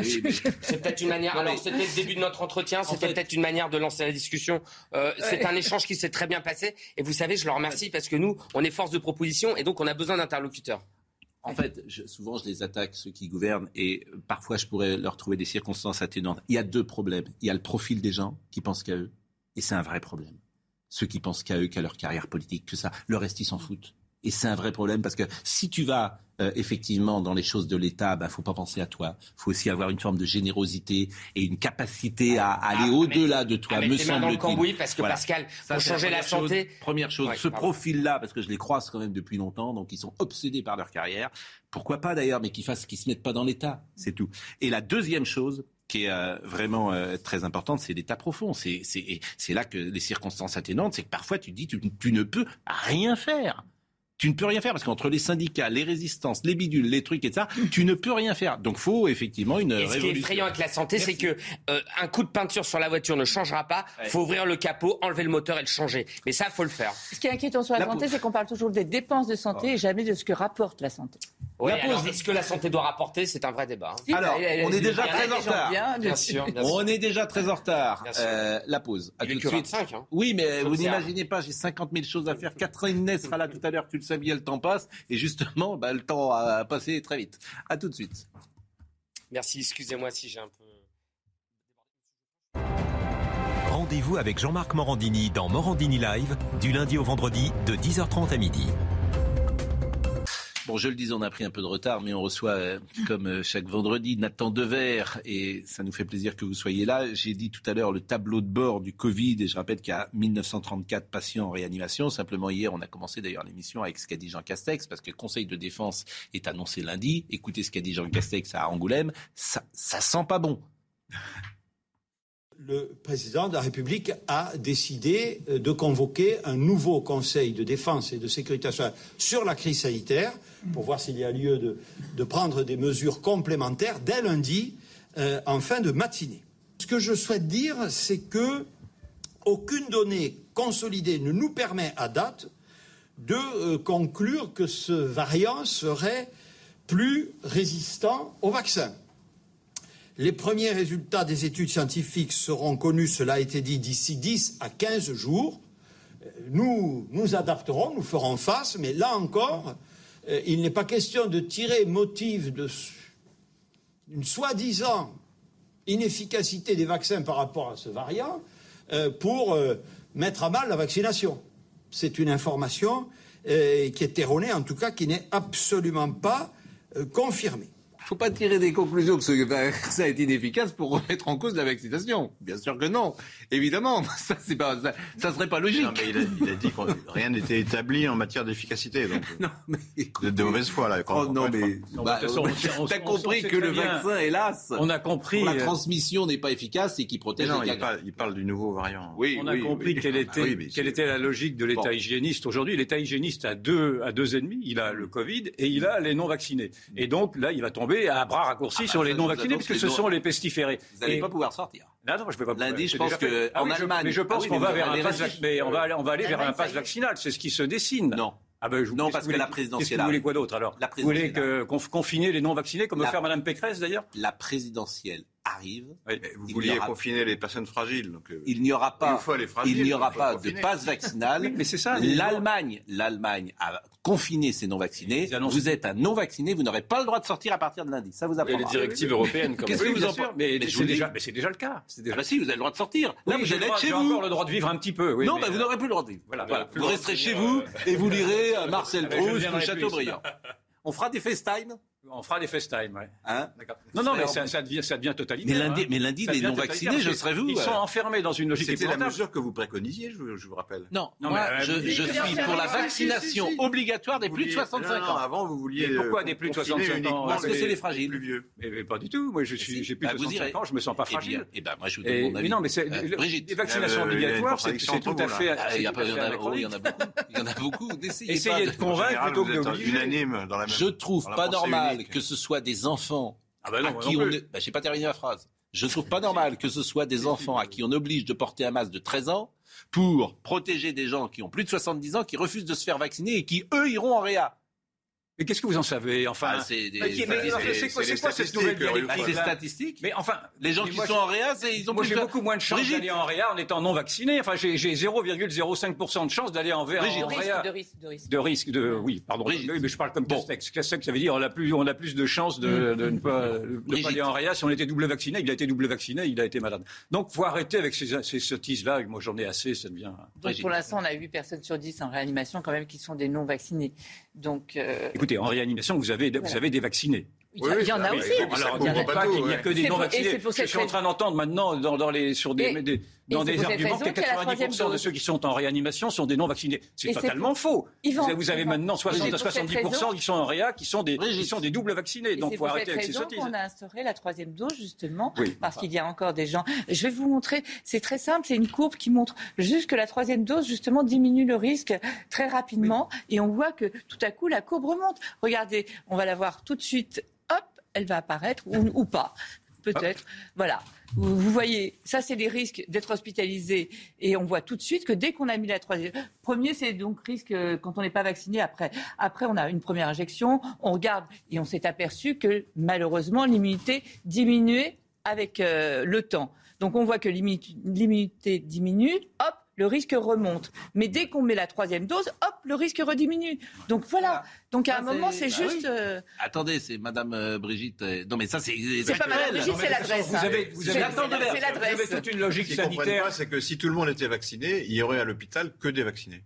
Oui, mais-
C'est peut-être une manière.
Non, mais-
Alors, c'était le début de notre entretien. C'était
fait-
peut-être une manière de lancer la discussion. Euh, c'est un échange qui s'est très bien passé. Et vous savez, je leur remercie parce que nous, on est force de proposition et donc on a besoin d'interlocuteurs.
En fait, je- souvent, je les attaque, ceux qui gouvernent, et parfois, je pourrais leur trouver des circonstances atténuantes. Il y a deux problèmes. Il y a le profil des gens qui pensent qu'à eux, et c'est un vrai problème. Ceux qui pensent qu'à eux, qu'à leur carrière politique, que ça. Le reste, ils s'en foutent. Et c'est un vrai problème parce que si tu vas euh, effectivement dans les choses de l'État, bah faut pas penser à toi. faut aussi avoir une forme de générosité et une capacité à, à aller
Ah,
au-delà de toi,
à
me semble-t-il.
cambouis parce que
Voilà.
Pascal,
Ça,
pour changer la
chose.
santé.
Première chose,
Ouais,
ce profil-là, parce que je les croise quand même depuis longtemps, donc ils sont obsédés par leur carrière. Pourquoi pas d'ailleurs, mais qu'ils fassent, qu'ils se mettent pas dans l'État, c'est tout. Et la deuxième chose qui est euh, vraiment euh, très importante, c'est l'état profond. C'est là que les circonstances atténuantes, c'est que parfois tu dis tu, tu ne peux rien faire. Tu ne peux rien faire parce qu'entre les syndicats, les résistances, les bidules, les trucs et ça, tu ne peux rien faire. Donc faut effectivement une
Et ce qui est
révolution.
effrayant avec la santé, c'est que euh, un coup de peinture sur la voiture ne changera pas.
Ouais.
faut ouvrir le capot, enlever le moteur et le changer. Mais ça, faut le faire.
Ce qui est inquiétant sur la,
La
santé,
pause.
c'est qu'on parle toujours des dépenses de santé et jamais de ce que rapporte la santé.
Oui,
La
alors,
pause.
est-ce que la santé doit rapporter? C'est un vrai débat. hein.
Alors, on est déjà très en retard.
bien,
sûr. bien sûr.
On est déjà très en retard. Euh, la pause. À tout de suite.
25. Hein.
Oui, mais vous n'imaginez pas, j'ai 50 000 choses à faire. Catherine Ney sera là tout à l'heure, tu le savais, le temps passe. Et justement, bah, le temps a passé très vite. À tout de suite.
Merci, excusez-moi si j'ai un peu.
Rendez-vous avec Jean-Marc Morandini dans Morandini Live, du lundi au vendredi, de 10h30 à midi.
Bon, je le disais, on a pris un peu de retard, mais on reçoit, euh, comme euh, chaque vendredi, Nathan Dever, et ça nous fait plaisir que vous soyez là. J'ai dit tout à l'heure le tableau de bord du Covid, et je rappelle qu'il y a 1934 patients en réanimation. Simplement, hier, on a commencé d'ailleurs l'émission avec ce qu'a dit Jean Castex, parce que le Conseil de défense est annoncé lundi. Écoutez ce qu'a dit Jean Castex à Angoulême. Ça, ça sent pas bon.
Le président de la République a décidé euh, de convoquer un nouveau Conseil de défense et de sécurité sur la crise sanitaire pour voir s'il y a lieu de, de prendre des mesures complémentaires dès lundi euh, en fin de matinée. Ce que je souhaite dire, c'est que aucune donnée consolidée ne nous permet à date de euh, conclure que ce variant serait plus résistant au vaccin. Les premiers résultats des études scientifiques seront connus, cela a été dit, d'ici 10 à 15 jours. Euh, Nous nous adapterons, nous ferons face, mais là encore, euh, il n'est pas question de tirer motif de s- une soi-disant inefficacité des vaccins par rapport à ce variant euh, pour mettre à mal la vaccination. C'est une information qui est erronée, en tout cas qui n'est absolument pas confirmée.
Faut pas tirer des conclusions que ce vaccin est inefficace pour remettre en cause la vaccination. Bien sûr que non. Évidemment, ça c'est pas ça, ça serait pas logique.
Non, mais il a, il a dit que rien n'était établi en matière d'efficacité. Donc,
Non, mais
vous êtes de mauvaise foi, là.
Oh non, mais
Non,
bah, t'as compris que le
bien.
vaccin, hélas,
On a compris.
la
euh,
transmission n'est pas efficace et qui
Mais
protège
non,
les
il parle, il parle du nouveau variant.
Oui,
On a
oui,
compris
oui.
quelle était,
Ah oui, mais
quelle était la logique de l'État
Bon.
hygiéniste aujourd'hui. L'État hygiéniste a deux, a deux ennemis. Il a le Covid et il a les non-vaccinés. Et donc là, il va tomber à bras raccourcis
Ah bah
sur les non-vaccinés, puisque ce
non-
sont les pestiférés.
Vous n'allez
Et-
pas pouvoir sortir.
Non, je vais pas
Lundi,
pouvoir.
je pense que.
Ah
en
oui, je-
Allemagne-
mais je
Ah
pense
oui,
qu'on va vers un pass, vac- mais on va, aller- on va aller vers un
L'Allemagne, ça
pass vaccinal. C'est ce qui se dessine.
Non.
Ah ben, je-
Non, parce que la présidentielle
que vous voulez quoi d'autre alors
La
Vous voulez que, confiner les non-vaccinés comme
La-
veut faire Madame Pécresse d'ailleurs
La présidentielle arrive,
Vous
Il
vouliez
aura-
confiner les personnes fragiles. Donc, euh,
il n'y aura pas,
fragiles,
il n'y aura de passe vaccinal.
Oui, mais c'est ça,
L'Allemagne, l'Allemagne a confiné ses non-vaccinés.
Annoncent-
Vous êtes un non-vacciné, vous n'aurez pas le droit de sortir à partir de lundi. Ça vous
Et les
apprendra.
directives européennes, quand
Qu'est-ce
même.
que vous en pensez
mais, c'est
vous
déjà,
dis-
mais c'est déjà le cas. C'est
Ah
déjà
bah si, vous avez le droit de sortir. Là,
Oui,
vous allez
le
être chez vous.
encore le droit de vivre un petit peu. oui,
non,
mais,
bah, vous
euh,
n'aurez plus le droit de vivre.
voilà,
Voilà. Vous resterez chez vous
euh,
et vous lirez euh, Marcel Proust ou. Chateaubriand. On fera des FaceTime
On fera des FaceTime, ouais.
hein.
Non, non, mais ça, ça devient, ça devient totalitaire.
Mais lundi,
hein.
mais lundi les non-vaccinés, je
parce
serai vous.
Ils
euh.
sont enfermés dans une logique
C'était la mesure que vous préconisiez, je, je vous rappelle.
Non,
Non,
moi,
mais,
je,
euh,
je suis pour la vaccination
si, si, si.
obligatoire des plus de
vouliez-
65
non,
ans.
Avant, vous vouliez.
Mais pourquoi
euh,
des plus de
confiner
65 ans
Parce que c'est les fragiles.
les plus vieux.
Mais, mais pas du tout. Moi, j'ai plus de
Bah, vous
65
irez.
ans, je me sens pas
Eh bien,
fragile.
eh ben, moi, je vous donne mon
mais
avis.
non, mais c'est,
Euh,
le-
Brigitte.
les vaccinations obligatoires, c'est,
contradiction
c'est tout
entre
à
vous,
fait.
là.
Ah, il y, a
c'est tout
en
à
a,
fait
il y en a beaucoup. Il y en a beaucoup.
Essayez de convaincre plutôt que
même.
Je trouve pas
pensée
normal que ce soit des enfants
Ah bah non,
à qui on.
plus.
Bah, j'ai pas terminé ma phrase. Je trouve pas normal que ce soit des enfants à qui on oblige de porter un masque de 13 ans pour protéger des gens qui ont plus de 70 ans, qui refusent de se faire vacciner et qui, eux, iront en réa.
Mais qu'est-ce que vous en savez Enfin,
Ah, c'est des
c'est quoi, cette nouvelle
Bah,
directive
c'est statistique.
Mais enfin,
Les gens qui
moi,
sont en réa, ils ont
Moi,
plus
j'ai
de-
beaucoup moins de chances d'aller en réa en étant non vacciné. Enfin, j'ai j'ai 0,05% de chance d'aller en, vé-
Brigitte.
en
De
réa.
risque, de risque, de risque.
De risque de oui pardon
Brigitte.
oui mais je parle comme Castex Castex ça veut dire on a plus on a plus de chances de, de ne pas, de pas aller en réa si on était double vacciné il a été double vacciné il a été malade donc faut arrêter avec ces, ces sottises là moi j'en ai assez ça devient
Donc pour l'instant, on a 8 personnes sur 10 en réanimation quand même qui sont des non-vaccinés. Donc euh,
écoutez en réanimation vous avez vous avez des vaccinés
il y, a- il y en a
oui,
aussi.
oui,
alors
Il y en a-
comprend
pas
tout,
qu'il n'y a
ouais.
que des
C'est
non
pour- et
vaccinés
c'est pour
je suis en train d'entendre maintenant dans, dans les sur des,
Et-
des- dans des arguments que
qu'il y a la troisième
90% de ceux qui sont en réanimation sont des non vaccinés c'est totalement faux
Yvan,
vous avez,
Yvan,
maintenant 60
c'est
à
pour cette
70%
raison-
qui sont en réa qui sont des qui sont des doubles vaccinés
Et
donc faut
pour
arrêter avec ces sottises
qu'on a instauré la troisième dose, justement,
Oui.
parce qu'il y a encore des gens. Je vais vous montrer, c'est très simple, c'est une courbe qui montre juste que la troisième dose, justement, diminue le risque très rapidement. Et on voit que tout à coup, la courbe remonte. Regardez, on va la voir tout de suite. Hop, elle va apparaître ou, ou pas. Peut-être. Voilà. Vous, voyez, ça, c'est les risques d'être hospitalisé. Et on voit tout de suite que dès qu'on a mis la troisième. Premier, c'est donc risque euh, quand on n'est pas vacciné. Après, après, on a une première injection. On regarde et on s'est aperçu que malheureusement, l'immunité diminuait avec euh, le temps. Donc on voit que l'immu- l'immunité diminue, hop, le risque remonte. Mais dès qu'on met la troisième dose, hop, le risque rediminue. Donc voilà. Donc à
Ça,
un moment,
c'est- bah
juste.
oui.
euh,
Attendez, c'est Madame euh, Brigitte. euh, Non, mais ça, c'est.
C'est pas Madame Brigitte, c'est l'adresse.
Vous avez, vous avez,
c'est la- c'est
vous
l'adresse.
avez toute une logique
Ce
sanitaire.
pas, c'est que si tout le monde était vacciné, il y aurait à l'hôpital que des vaccinés.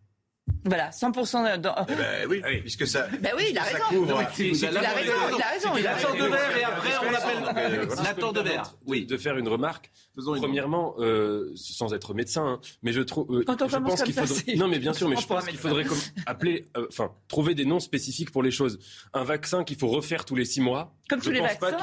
Voilà, 100% dans.
Eh ben oui,
Oui.
puisque ça.
Ben oui, il a raison.
couvre-
Si
Il a raison, il a raison. il a
La
raison.
tente de verre et après on l'appelle.
euh,
de verre. Oui.
de faire une remarque.
Faisons une-
Premièrement, euh, sans être médecin, hein, mais je trouve, euh,
Quand on
je
commence
pense
comme ça,
faudrait, non mais bien sûr, mais je pense qu'il faudrait comme appeler, euh, enfin, trouver des noms spécifiques pour les choses. Un vaccin qu'il faut refaire tous les six mois.
Comme
je
tous les vaccins.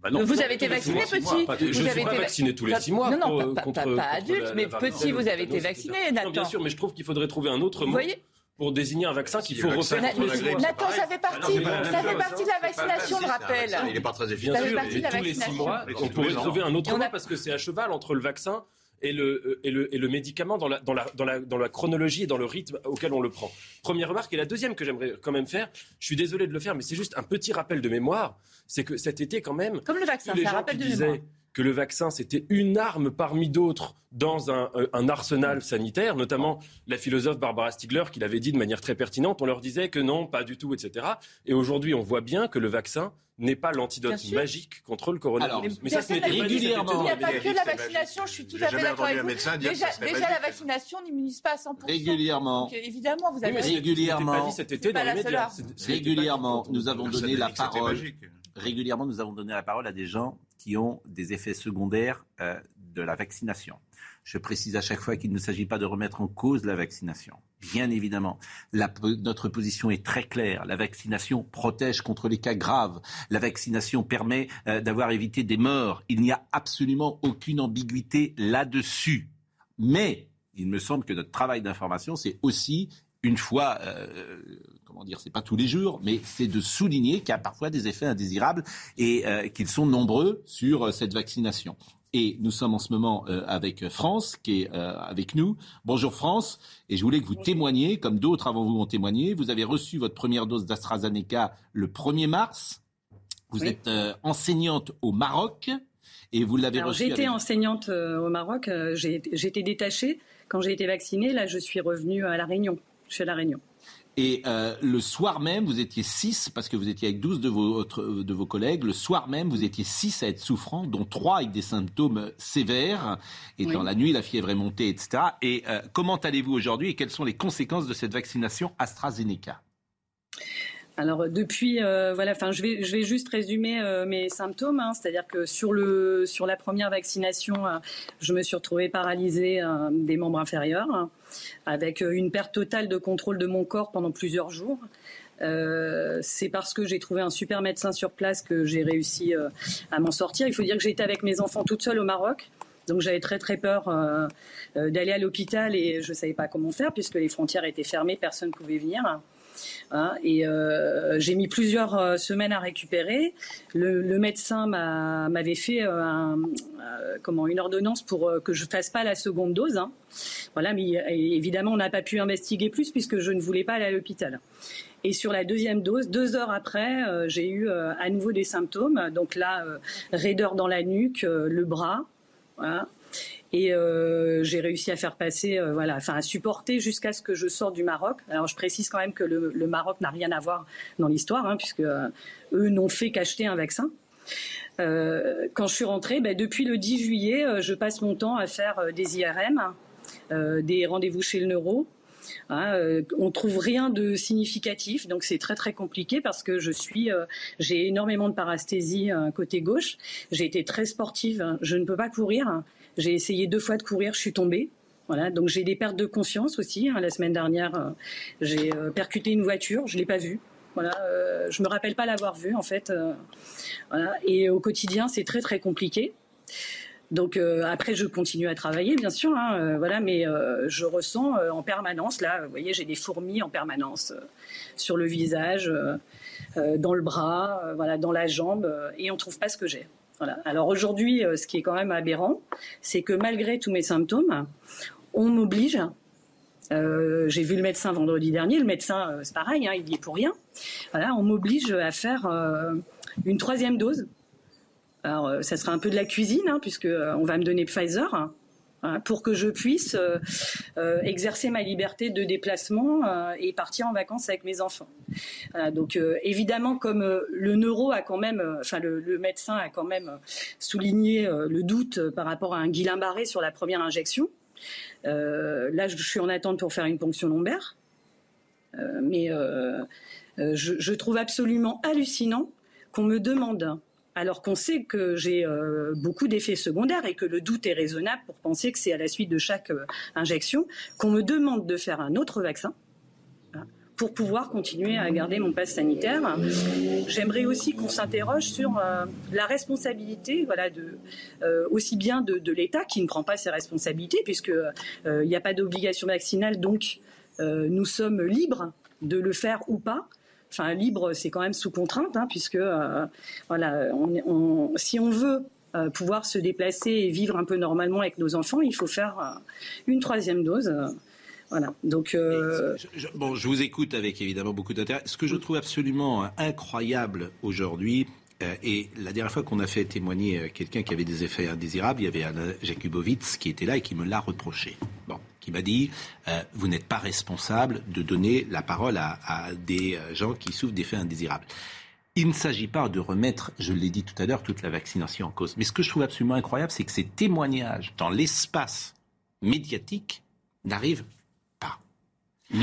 Bah non,
vous
non,
avez été vacciné,
mois,
petit
pas-
Je
Vous
ne
avez
suis pas
été
vacciné tous les six mois.
Non, non,
pour,
pas- adulte,
la-
mais
la
petit, vous avez été vacciné. Nathan.
Non, bien sûr, mais je trouve qu'il faudrait trouver un autre
Vous
mot
voyez
pour désigner un vaccin qu'il faut refaire.
Nathan, ça fait partie,
non, mais la même
ça fait partie de la vaccination, je rappelle.
Il n'est pas très efficace.
Ça fait
sûr,
partie de
tous les six mois,
Mais
on pourrait trouver un autre mot parce que c'est à cheval entre le vaccin et le, et le, et le médicament dans la, dans, la, dans, la, dans la chronologie et dans le rythme auquel on le prend. Première remarque. Et la deuxième que j'aimerais quand même faire, je suis désolé de le faire, mais c'est juste un petit rappel de mémoire, c'est que cet été quand même,
Comme le vaccin,
les
ça
gens
rappelle
qui
de mémoire.
Que le vaccin c'était une arme parmi d'autres dans un, euh, un arsenal sanitaire, notamment la philosophe Barbara Stiegler qui l'avait dit de manière très pertinente, on leur disait que non, pas du tout, etc. Et aujourd'hui, on voit bien que le vaccin n'est pas l'antidote magique contre le coronavirus.
Alors,
mais ça, ce
personne
n'était
n'a
pas dit cet été
régulièrement.
Il n'y a pas que la vaccination, je suis tout à fait d'accord avec vous.
médecin dire que
Déjà, la vaccination n'immunise pas à 100%.
Régulièrement.
Donc, évidemment, vous
Oui,
avez
n'était
Régulièrement.
pas dit cet été
C'est
dans les médias. C'est-
Régulièrement, nous avons
Personne
donné la parole. Régulièrement, nous avons donné la parole à des gens qui ont des effets secondaires euh, de la vaccination. Je précise à chaque fois qu'il ne s'agit pas de remettre en cause la vaccination. Bien évidemment, notre position est très claire. La vaccination protège contre les cas graves. La vaccination permet euh, d'avoir évité des morts. Il n'y a absolument aucune ambiguïté là-dessus. Mais il me semble que notre travail d'information, c'est aussi une fois, euh, comment dire, c'est pas tous les jours, mais c'est de souligner qu'il y a parfois des effets indésirables et euh, qu'ils sont nombreux sur euh, cette vaccination. Et nous sommes en ce moment euh, avec France, qui est euh, avec nous. Bonjour France, et je voulais que vous témoigniez, comme d'autres avant vous ont témoigné. Vous avez reçu votre première dose d'AstraZeneca le 1er mars. Vous
Oui.
êtes euh, enseignante au Maroc. Et vous l'avez reçu.
J'ai été enseignante au Maroc. été détachée quand j'ai été vaccinée. Là, je suis revenue à La Réunion. Je suis à La Réunion.
Et euh, le soir même, vous étiez 6, parce que vous étiez avec 12 de vos, de vos collègues. Le soir même, vous étiez 6 à être souffrants, dont 3 avec des symptômes sévères. Et dans la nuit, la fièvre est montée, etc. Et euh, comment allez-vous aujourd'hui et quelles sont les conséquences de cette vaccination AstraZeneca?
Alors depuis, euh, voilà, enfin, je vais, je vais juste résumer euh, mes symptômes. Hein. C'est-à-dire que sur le, sur la première vaccination, euh, je me suis retrouvée paralysée des membres inférieurs, avec une perte totale de contrôle de mon corps pendant plusieurs jours. c'est parce que j'ai trouvé un super médecin sur place que j'ai réussi à m'en sortir. Il faut dire que j'étais avec mes enfants toute seule au Maroc. Donc j'avais très très peur d'aller à l'hôpital et je ne savais pas comment faire puisque les frontières étaient fermées, personne ne pouvait venir. Hein, et euh, j'ai mis plusieurs euh, semaines à récupérer. Le, médecin m'avait fait euh, comment, une ordonnance pour que je fasse pas la seconde dose. Hein. Voilà, mais évidemment, on n'a pas pu investiguer plus puisque je ne voulais pas aller à l'hôpital. Et sur la deuxième dose, deux heures après, j'ai eu à nouveau des symptômes. Donc là, raideur dans la nuque, le bras. Voilà. Et euh, j'ai réussi à faire passer, euh, voilà, enfin à supporter jusqu'à ce que je sorte du Maroc. Alors je précise quand même que le, Maroc n'a rien à voir dans l'histoire, hein, puisque euh, eux n'ont fait qu'acheter un vaccin. quand je suis rentrée, ben, depuis le 10 juillet, je passe mon temps à faire des IRM, des rendez-vous chez le neuro. Hein, on trouve rien de significatif, donc c'est très très compliqué parce que je suis, j'ai énormément de parasthésie côté gauche. J'ai été très sportive, hein. je ne peux pas courir. J'ai essayé deux fois de courir, je suis tombée. Voilà, donc j'ai des pertes de conscience aussi. Hein. La semaine dernière, euh, j'ai euh, percuté une voiture, je l'ai pas vue. Voilà, euh, je me rappelle pas l'avoir vue en fait. voilà, et au quotidien, c'est très très compliqué. Donc après, je continue à travailler, bien sûr, hein, voilà, mais je ressens en permanence, là, vous voyez, j'ai des fourmis en permanence sur le visage, dans le bras, voilà, dans la jambe, et on trouve pas ce que j'ai. Alors aujourd'hui, euh, ce qui est quand même aberrant, c'est que malgré tous mes symptômes, on m'oblige. Euh, j'ai vu le médecin vendredi dernier. Le médecin, euh, c'est pareil, hein, il y est pour rien. Voilà, on m'oblige à faire une troisième dose. Alors, ça sera un peu de la cuisine, hein, puisque on va me donner Pfizer. Hein, pour que je puisse euh, euh, exercer ma liberté de déplacement euh, et partir en vacances avec mes enfants. donc évidemment, comme le neuro a quand même, enfin le, médecin a quand même souligné le doute par rapport à un Guillain-Barré sur la première injection. là, je suis en attente pour faire une ponction lombaire, mais je, je trouve absolument hallucinant qu'on me demande alors qu'on sait que j'ai euh, beaucoup d'effets secondaires et que le doute est raisonnable pour penser que c'est à la suite de chaque euh, injection, qu'on me demande de faire un autre vaccin hein, pour pouvoir continuer à garder mon passe sanitaire. J'aimerais aussi qu'on s'interroge sur euh, la responsabilité, voilà, de, aussi bien de, l'État qui ne prend pas ses responsabilités, puisque il n'y a pas d'obligation vaccinale, donc nous sommes libres de le faire ou pas enfin libre, c'est quand même sous contrainte, hein, puisque euh, voilà, si on veut euh, pouvoir se déplacer et vivre un peu normalement avec nos enfants, il faut faire euh, une troisième dose. Voilà. Donc,
je, bon, je vous écoute avec évidemment beaucoup d'intérêt. Ce que je trouve absolument incroyable aujourd'hui, et la dernière fois qu'on a fait témoigner quelqu'un qui avait des effets indésirables, il y avait Anna Jakubowicz qui était là et qui me l'a reproché. Bon, qui m'a dit euh, vous n'êtes pas responsable de donner la parole à, des euh, gens qui souffrent d'effets indésirables. Il ne s'agit pas de remettre, je l'ai dit tout à l'heure, toute la vaccination en cause. Mais ce que je trouve absolument incroyable, c'est que ces témoignages dans l'espace médiatique n'arrivent pas.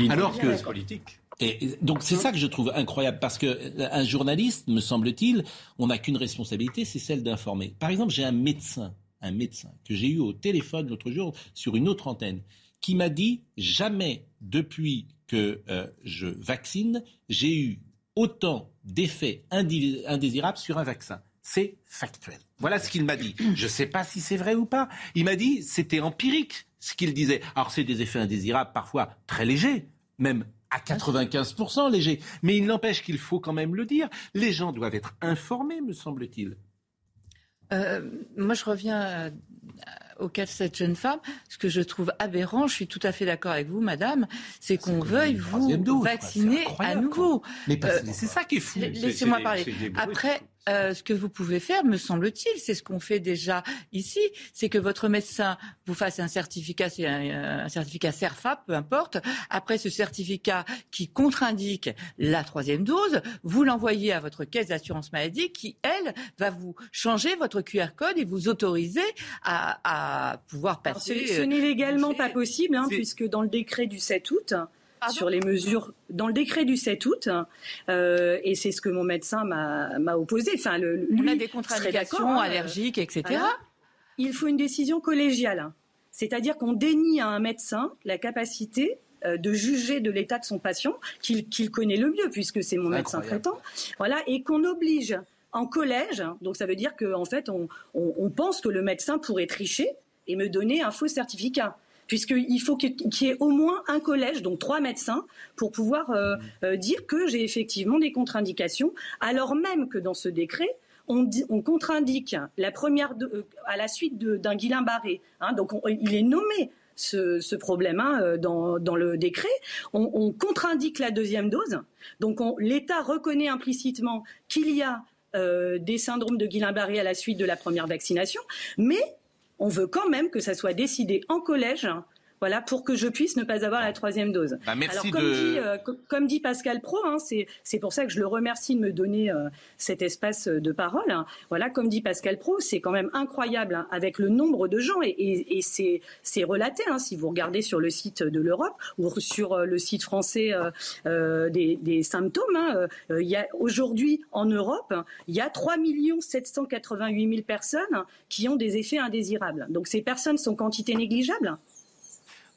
Alors que politique.
Et donc c'est ça que je trouve incroyable parce que euh, un journaliste, me semble-t-il, on n'a qu'une responsabilité, c'est celle d'informer. Par exemple, j'ai un médecin, un médecin que j'ai eu au téléphone l'autre jour sur une autre antenne qui m'a dit jamais depuis que euh, je vaccine, j'ai eu autant d'effets indésirables sur un vaccin. C'est factuel. Voilà ce qu'il m'a dit. Je ne sais pas si c'est vrai ou pas. Il m'a dit c'était empirique ce qu'il disait. Alors c'est des effets indésirables parfois très légers, même à 95% légers. Mais il n'empêche qu'il faut quand même le dire. Les gens doivent être informés, me semble-t-il.
Euh, moi, je reviens au cas de cette jeune femme. Ce que je trouve aberrant, je suis tout à fait d'accord avec vous, madame, c'est qu'on veuille vous vacciner à nouveau.
Mais euh, c'est ça qui est fou.
Laissez-moi parler. Après, euh, ce que vous pouvez faire, me semble-t-il, c'est ce qu'on fait déjà ici, c'est que votre médecin vous fasse un certificat, c'est un, certificat CERFA, peu importe. Après ce certificat qui contre-indique la troisième dose, vous l'envoyez à votre caisse d'assurance maladie qui, elle, va vous changer votre QR code et vous autoriser à, pouvoir passer.
ce, n'est légalement pas possible, hein, puisque dans le décret du 7 août, sur les mesures dans le décret du 7 août, euh, et c'est ce que mon médecin m'a opposé. Enfin, le, lui
On a des contre-indications hein, allergiques, etc.
il faut une décision collégiale, c'est-à-dire qu'on dénie à un médecin la capacité euh, de juger de l'état de son patient, qu'il connaît le mieux puisque c'est mon médecin traitant, voilà, et qu'on oblige en collège. Donc ça veut dire qu'en fait, on, on pense que le médecin pourrait tricher et me donner un faux certificat puisqu'il faut qu'il y ait au moins un collège, donc trois médecins, pour pouvoir euh, euh, dire que j'ai effectivement des contre-indications, alors même que dans ce décret, on, contre-indique la première euh, à la suite d'un Guillain-Barré. Hein, donc il est nommé ce, problème hein, dans, le décret. On, contre-indique la deuxième dose. Donc l'État reconnaît implicitement qu'il y a des syndromes de Guillain-Barré à la suite de la première vaccination, mais on veut quand même que ça soit décidé en collège voilà, pour que je puisse ne pas avoir la troisième dose.
Bah, merci
Alors, comme, dit, euh, comme, dit, Pascal Pro, hein, c'est pour ça que je le remercie de me donner euh, cet espace de parole. Hein. Voilà, comme dit Pascal Pro, c'est quand même incroyable hein, avec le nombre de gens et, et, c'est relaté. si vous regardez sur le site de l'Europe ou sur euh, le site français des, des, symptômes, il y a aujourd'hui en Europe, il y a 3 788 000 personnes qui ont des effets indésirables. Donc ces personnes sont quantité négligeable.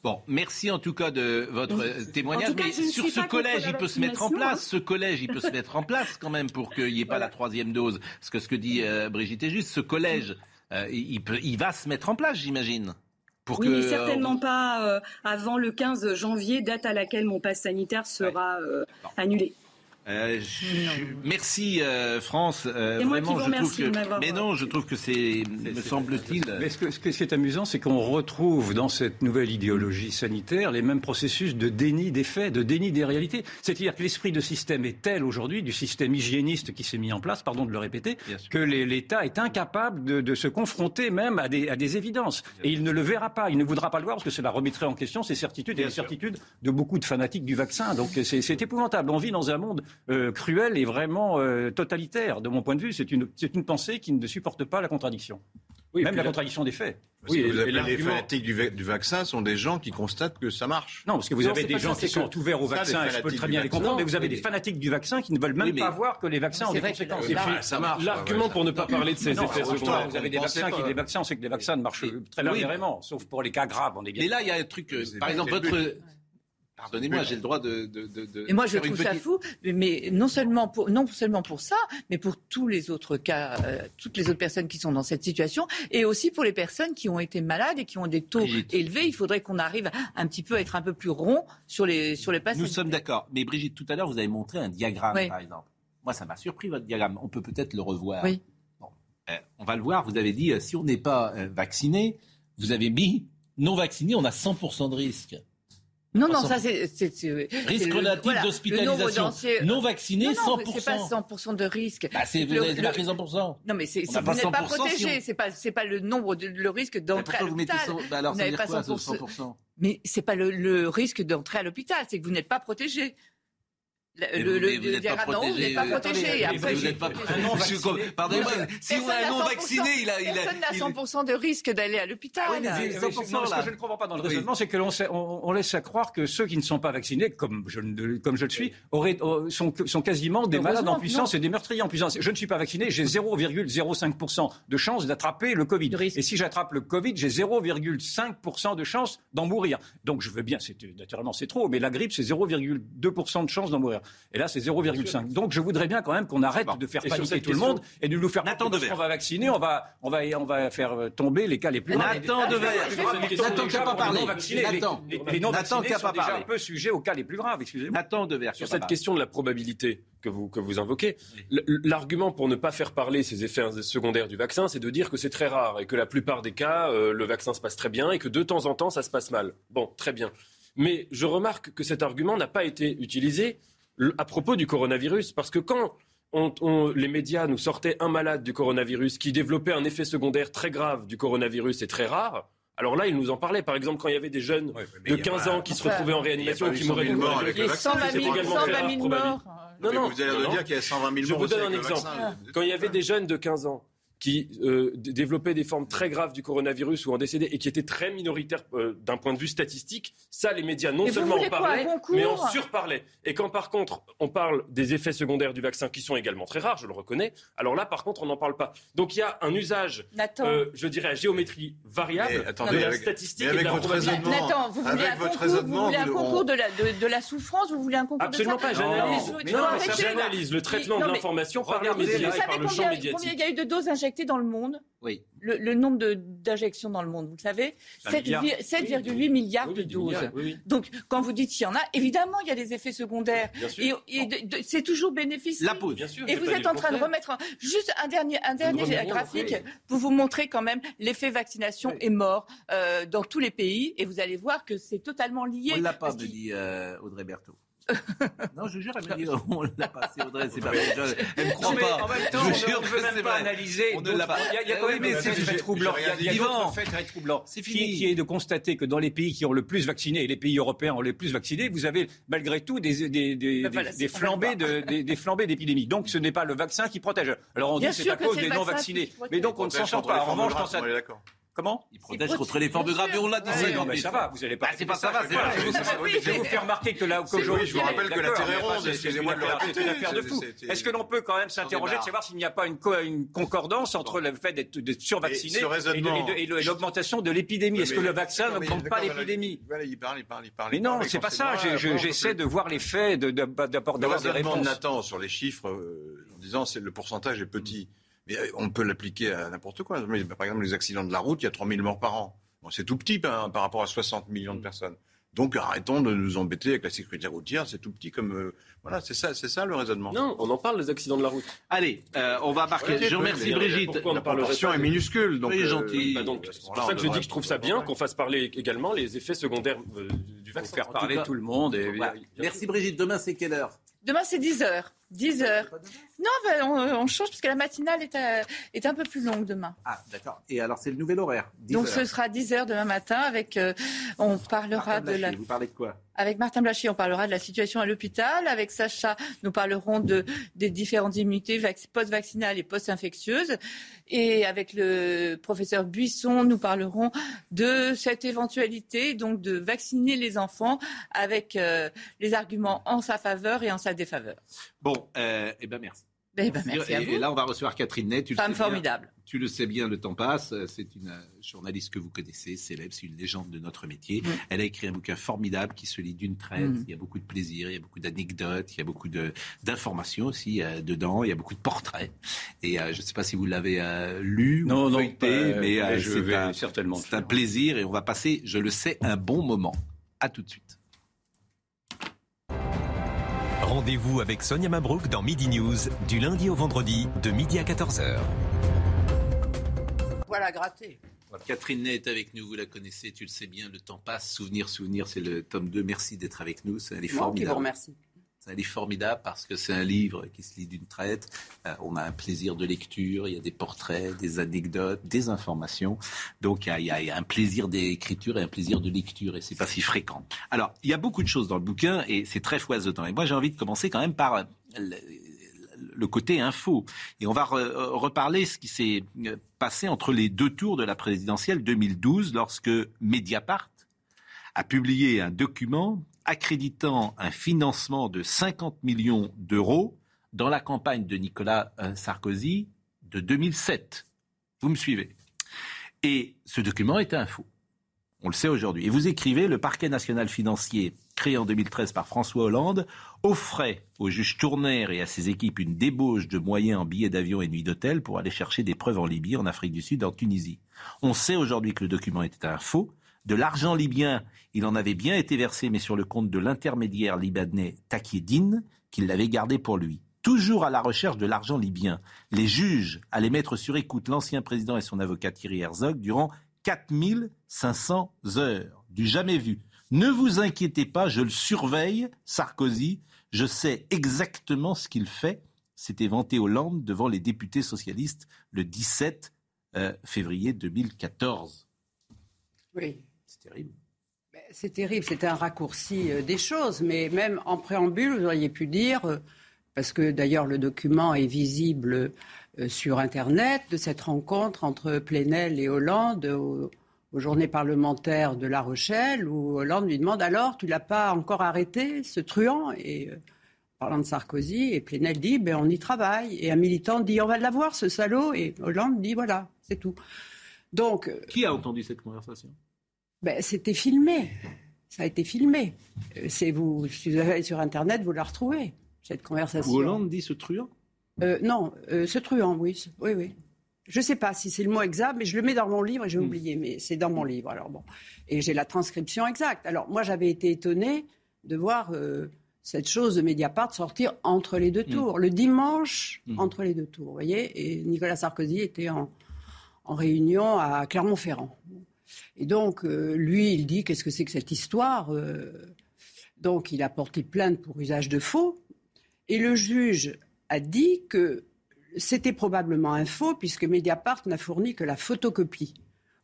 Bon, merci en tout cas de votre témoignage. mais sur ce collège, il peut se mettre en place. Ce collège, il peut se mettre en place quand même pour qu'il n'y ait pas la troisième dose. Parce que ce que dit euh, Brigitte est juste. Ce collège, euh, il, peut, il va se mettre en place, j'imagine.
Pour oui, mais certainement pas euh, avant le 15 janvier, date à laquelle mon passe sanitaire sera annulé.
Euh, merci euh, France. Euh, vraiment, je trouve que... Mais non, je trouve que c'est, me semble-t-il.
Mais ce, que, ce, qui est amusant, c'est qu'on retrouve dans cette nouvelle idéologie sanitaire les mêmes processus de déni des faits, de déni des réalités. C'est-à-dire que l'esprit de système est tel aujourd'hui, du système hygiéniste qui s'est mis en place, pardon de le répéter, que l'État est incapable de, de, se confronter même à des, à des évidences. Et il ne le verra pas, il ne voudra pas le voir parce que cela remettrait en question ses certitudes et les certitudes de beaucoup de fanatiques du vaccin. Donc c'est épouvantable. On vit dans un monde euh, cruel et vraiment euh, totalitaire. De mon point de vue, c'est une, une pensée qui ne supporte pas la contradiction. Oui, Même la, contradiction des faits.
Oui, vous appelez les fanatiques du, vaccin sont des gens qui constatent que ça marche.
Non, parce que vous avez des gens qui sont ouverts au vaccin, et je peux très bien les comprendre, mais vous avez des fanatiques du vaccin qui ne veulent même pas voir que les vaccins ont des conséquences.
ça marche.
L'argument pour ne pas parler de ces effets secondaires.
Vous avez des vaccins qui, des vaccins, on sait que les vaccins ne marchent très légèrement, sauf pour les cas graves. On
est bien. Mais là, il y a un truc, euh, par exemple, votre Pardonnez-moi, j'ai le droit de.
de, et moi, je trouve ça fou, mais non seulement pour non seulement pour ça, mais pour tous les autres cas, euh, toutes les autres personnes qui sont dans cette situation, et aussi pour les personnes qui ont été malades et qui ont des taux élevés. Il faudrait qu'on arrive un petit peu à être un peu plus rond sur les sur les patients.
Nous sommes d'accord, mais Brigitte, tout à l'heure, vous avez montré un diagramme, par exemple. Moi, ça m'a surpris votre diagramme. On peut peut-être le revoir.
Oui.
Euh, on va le voir. Vous avez dit, euh, si on n'est pas vacciné, vous avez mis non vacciné, on a 100% de risque.
Non, non, ça c'est.
Risque relatif d'hospitalisation. Non vacciné, non, non, 100%.
C'est pas 100% de risque.
Bah, vous avez marqué 100%.
Non, mais c'est, vous n'êtes pas protégé. C'est pas, c'est pas le nombre de, le risque d'entrée à l'hôpital.
Bah alors, vous n'avez pas 100%. 100%.
Mais c'est pas le, le risque d'entrée à l'hôpital, c'est que vous n'êtes pas protégé. Le, le,
vous n'êtes pas protégé. Vous
n'êtes pas protégé.
Après, vous n'êtes pas protégé. Pardonnez-moi, si vous êtes un non vacciné, il a. Il
a personne n'a 100% de risque d'aller à l'hôpital.
Oui, mais 100%, non, ce que je ne comprends pas dans le raisonnement, c'est que l'on on, laisse à croire que ceux qui ne sont pas vaccinés, comme je, comme je le suis, auraient, sont, sont quasiment des malades en puissance et des meurtriers en puissance. Je ne suis pas vacciné, j'ai 0,05% de chance d'attraper le Covid. Et si j'attrape le Covid, j'ai 0,5% de chance d'en mourir. Donc je veux bien, naturellement c'est trop, mais la grippe, c'est 0,2% de chance d'en mourir. Et là, c'est 0,5. Donc, je voudrais bien quand même qu'on arrête de faire paniquer tout le monde et de nous faire
Nathan
qu'on va vacciner, on va, on va, on va faire euh, tomber les cas les plus
graves. Nathan Devers. Nathan qui n'a pas parlé.
Nathan. Les non vaccinés sont déjà un peu sujets aux cas les plus graves. Excusez-moi.
Nathan Devers.
Sur cette question de la probabilité que vous, que vous invoquez, l'argument pour ne pas faire parler ces effets secondaires du vaccin, c'est de dire que c'est très rare et que la plupart des cas, euh, le vaccin se passe très bien et que de temps en temps, ça se passe mal. Bon, très bien. Mais je remarque que cet argument n'a pas été utilisé à propos du coronavirus, parce que quand les médias nous sortaient un malade du coronavirus qui développait un effet secondaire très grave du coronavirus et très rare, alors là, ils nous en parlaient. Par exemple, quand il y avait des jeunes de 15 ans qui se retrouvaient en réanimation, qui mouraient de
morts avec le vaccin, 120 000 morts.
Non, non, vous allez nous dire qu'il y a 120 000 morts.
Je vous donne un exemple. Quand il y avait des jeunes de 15 ans qui euh, développaient des formes très graves du coronavirus ou en décédaient et qui étaient très minoritaires euh, d'un point de vue statistique, ça, les médias non seulement en parlaient, mais en surparlaient. Et quand par contre, on parle des effets secondaires du vaccin qui sont également très rares, je le reconnais, alors là, par contre, on n'en parle pas. Donc il y a un usage, euh, je dirais, à géométrie variable
attendez, de
la
avec,
statistique
et de la
probabilité. Nathan, vous voulez, un concours, vous voulez un concours de, la, de, de, la, souffrance, vous voulez un concours
Absolument
de ça
pas, j'analyse. J'analyse le traitement de l'information par les médias et par le champ médiatique.
Combien il y a eu de doses injectées dans le monde
oui.
Le, nombre d'injections dans le monde, vous le savez, 7,8 milliards de doses. Donc, quand vous dites qu'il y en a, évidemment, il y a des effets secondaires. Et, c'est toujours bénéfique.
La pause. Bien
sûr, et vous êtes en train de remettre juste un dernier, un dernier graphique pour vous montrer quand même l'effet vaccination est mort euh, dans tous les pays. Et vous allez voir que c'est totalement lié.
On ne l'a pas, me dit euh, Audrey Berthaud. non, je jure, elle dit, on l'a passé, Audrey, c'est pas vrai. Elle croit pas.
En même temps, je on ne peut même pas analyser.
On ne l'a pas.
Il y a quand même des faits très troublants. Il y a d'autres faits très troublants. C'est fini. Qui est de constater que dans les pays qui ont le plus vacciné, et les pays européens ont le plus vacciné, vous avez malgré tout des, des, des, des flambées des, flambées d'épidémie. Donc ce n'est pas le vaccin qui protège. Alors on dit que c'est à cause des non vaccinés. Mais donc on ne s'en sort pas. En revanche, pense Comment
Il protège contre les formes graves. Et on l'a dit.
non, mais ça va. Vous allez pas.
c'est pas ça va.
Je vais vous faire remarquer que là, qu'aujourd'hui,
je vous rappelle que la Terre est ronde. Excusez-moi de le répéter.
C'est une affaire de fou. Est-ce que l'on peut quand même s'interroger de savoir s'il n'y a pas une concordance entre le fait d'être survacciné et l'augmentation de l'épidémie? Est-ce que le vaccin n'augmente pas l'épidémie?
Il parle, il parle, il parle.
Mais non, c'est pas ça. J'essaie de voir les faits, d'avoir des réponses.
Nathan sur les chiffres en disant que le pourcentage est petit. Mais euh, on peut l'appliquer à n'importe quoi. par exemple, les accidents de la route, il y a 3000 morts par an. c'est tout petit hein, par rapport à 60 millions de personnes. Donc arrêtons de nous embêter avec la sécurité routière, c'est tout petit comme euh, voilà, c'est ça, c'est ça le raisonnement.
Non, on en parle des accidents de la route.
Allez, euh, on va marquer. je remercie Brigitte.
La proportion est minuscule, donc
est gentil.
Bah, c'est pour ça que je dis que je trouve ça bien qu'on fasse parler également les effets secondaires du vaccin.
Faire parler tout le monde. Et...
Merci Brigitte. Demain c'est quelle heure?
Demain c'est 10 heures. 10 heures. Non, ben, on, change parce que la matinale est, euh, est un peu plus longue demain.
Ah, d'accord. Et alors, c'est le nouvel horaire
Donc, ce sera 10 heures demain matin avec. Euh, on parlera de la.
Vous parlez de quoi?
Avec Martin Blachier, on parlera de la situation à l'hôpital. Avec Sacha, nous parlerons de, des différentes immunités post-vaccinales et post-infectieuses. Et avec le professeur Buisson, nous parlerons de cette éventualité, donc de vacciner les enfants avec euh, les arguments en sa faveur et en sa défaveur.
Bon, euh, eh ben merci.
Eh ben, merci
et, là, on va recevoir Catherine Ney. Tu
Femme formidable.
tu le sais bien, le temps passe. C'est une euh, journaliste que vous connaissez, célèbre, c'est une légende de notre métier. Mm. Elle a écrit un bouquin formidable qui se lit d'une traite. Mm. Il y a beaucoup de plaisir, il y a beaucoup d'anecdotes, il y a beaucoup d'informations aussi euh, dedans. Il y a beaucoup de portraits. Et euh, je ne sais pas si vous l'avez lu
non, ou non,
mais
je vais certainement.
C'est un plaisir et on va passer, je le sais, un bon moment. À tout de suite.
Rendez-vous avec Sonia Mabrouk dans Midi News, du lundi au vendredi, de midi à 14h.
Voilà, gratté.
Catherine Ney est avec nous, vous la connaissez, tu le sais bien, le temps passe. Souvenir, souvenir, c'est le tome 2. Merci d'être avec nous, c'est un livre formidable.
Qui vous remercie.
C'est un livre formidable parce que c'est un livre qui se lit d'une traite. Euh, on a un plaisir de lecture, il y a des portraits, des anecdotes, des informations. Donc il y, a, un plaisir d'écriture et un plaisir de lecture et c'est pas si fréquent. Alors il y a beaucoup de choses dans le bouquin et c'est très foisonnant. Et moi j'ai envie de commencer quand même par euh, le, côté info. Et on va reparler ce qui s'est euh, passé entre les deux tours de la présidentielle 2012 lorsque Mediapart a publié un document accréditant un financement de 50 millions d'euros dans la campagne de Nicolas euh, Sarkozy de 2007. Vous me suivez? Et ce document était un faux. On le sait aujourd'hui. Et vous écrivez, le parquet national financier, créé en 2013 par François Hollande, offrait au juge Tourner et à ses équipes une débauche de moyens en billets d'avion et nuits d'hôtel pour aller chercher des preuves en Libye, en Afrique du Sud, en Tunisie. On sait aujourd'hui que le document était un faux, de l'argent libyen, il en avait bien été versé, mais sur le compte de l'intermédiaire libanais Takieddine, qui l'avait gardé pour lui. Toujours à la recherche de l'argent libyen, les juges allaient mettre sur écoute l'ancien président et son avocat Thierry Herzog durant 4500 heures, du jamais vu. Ne vous inquiétez pas, je le surveille, Sarkozy, je sais exactement ce qu'il fait, s'était vanté Hollande devant les députés socialistes le 17 euh, février 2014.
Oui.
C'est terrible.
C'est terrible, c'est un raccourci euh, des choses, mais même en préambule, vous auriez pu dire, euh, parce que d'ailleurs le document est visible sur Internet, de cette rencontre entre Plenel et Hollande aux, journées parlementaires de La Rochelle, où Hollande lui demande alors, tu l'as pas encore arrêté, ce truand? Et, parlant de Sarkozy, et Plenel dit, ben, on y travaille. Et un militant dit, on va l'avoir, ce salaud. Et Hollande dit, voilà, c'est tout. Donc,
Qui a entendu cette conversation?
Ben, C'était filmé. Ça a été filmé. Euh, c'est vous, si vous allez sur Internet, vous la retrouvez, cette conversation.
Hollande dit ce truand
euh, Non, euh, ce truand, oui. Oui, oui. Je ne sais pas si c'est le mot exact, mais je le mets dans mon livre et j'ai hmm. oublié, mais c'est dans mon livre. Alors bon, et j'ai la transcription exacte. Alors moi, j'avais été étonné de voir cette chose de Mediapart sortir entre les deux hmm. tours, le dimanche hmm. entre les deux tours. Vous voyez, et Nicolas Sarkozy était en, en réunion à Clermont-Ferrand. Et donc, euh, lui, il dit qu'est-ce que c'est que cette histoire euh, Donc, il a porté plainte pour usage de faux. Et le juge a dit que c'était probablement un faux, puisque Mediapart n'a fourni que la photocopie.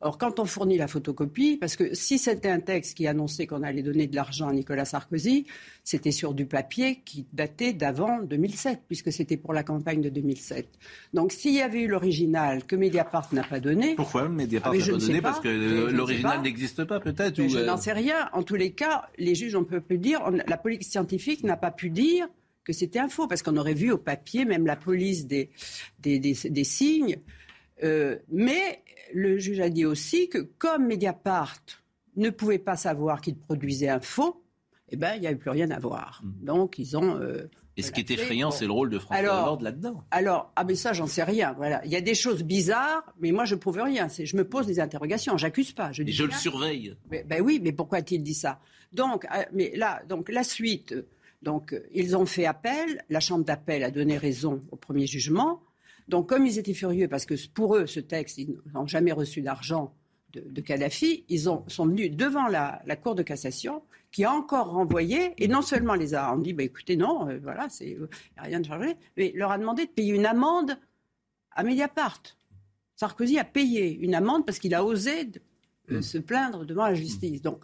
Or, quand on fournit la photocopie, parce que si c'était un texte qui annonçait qu'on allait donner de l'argent à Nicolas Sarkozy, c'était sur du papier qui datait d'avant 2007, puisque c'était pour la campagne de 2007. Donc, s'il y avait eu l'original que Mediapart n'a pas donné.
Pourquoi Mediapart ah, n'a pas donné Parce que l'original n'existe pas, peut-être
Je euh, n'en sais rien. En tous les cas, les juges, on ne peut plus dire. la police scientifique n'a pas pu dire que c'était un faux, parce qu'on aurait vu au papier, même la police des, des, des signes. Euh, mais le juge a dit aussi que comme Mediapart ne pouvait pas savoir qu'il produisait un faux, eh ben, il n'y avait plus rien à voir. Mm. Donc, ils ont. Euh,
et ce qui est effrayant, c'est le rôle de François Hollande là-dedans.
Alors, ah mais ça, j'en sais rien. Voilà, il y a des choses bizarres, mais moi, je prouve rien. C'est, je me pose des interrogations. J'accuse pas. Je,
dis
je
le surveille.
ben oui, mais pourquoi a-t-il dit ça? Donc, euh, mais là, donc la suite. Donc, ils ont fait appel. La chambre d'appel a donné raison au premier jugement. Donc, comme ils étaient furieux, parce que pour eux, ce texte, ils n'ont jamais reçu d'argent de, Kadhafi, ils sont venus devant la, Cour de cassation, qui a encore renvoyé, et non seulement les a dit, bah, écoutez, non, euh, voilà, il n'y a rien de chargé, mais leur a demandé de payer une amende à Mediapart. Sarkozy a payé une amende parce qu'il a osé euh, hmm. se plaindre devant la justice. Donc,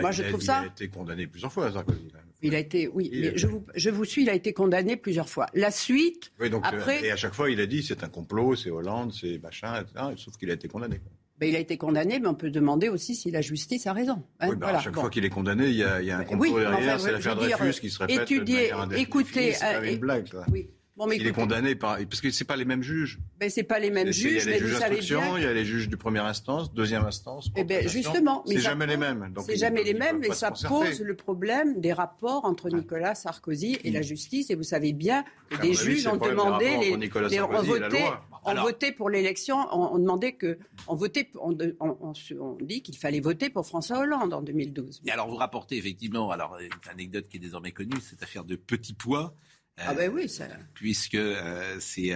moi, je trouve ça.
Il a été condamné plusieurs fois, Sarkozy.
Il a été, oui, mais je, vous, je vous suis, il a été condamné plusieurs fois. La suite,
oui, donc,
après...
Et à chaque fois, il a dit c'est un complot, c'est Hollande, c'est machin, etc. Sauf qu'il a été condamné.
Ben, il a été condamné, mais on peut demander aussi si la justice a raison.
Hein, oui, ben, À chaque fois qu'il est condamné, il y a, il y a un complot derrière, c'est l'affaire Dreyfus qui se répète
étudier, de écoutez,
C'est euh, une blague, ça. Oui. Bon, mais il est condamné par parce que c'est pas les mêmes juges.
Ben c'est pas les mêmes juges.
Il y a les juges d'instruction, il y a les juges de première instance, deuxième instance.
Eh ben justement,
c'est jamais les mêmes.
C'est jamais les mêmes, mais ça pose le problème des rapports entre Nicolas Sarkozy et la justice. Et vous savez bien que des juges ont demandé les, les ont voté, ont voté pour l'élection, on, demandait que, on votait, on, on dit qu'il fallait voter pour François Hollande en 2012.
Et alors vous rapportez effectivement, alors une anecdote qui est désormais connue, cette affaire de petit poids
ah ben oui, ça...
Puisque euh, c'est...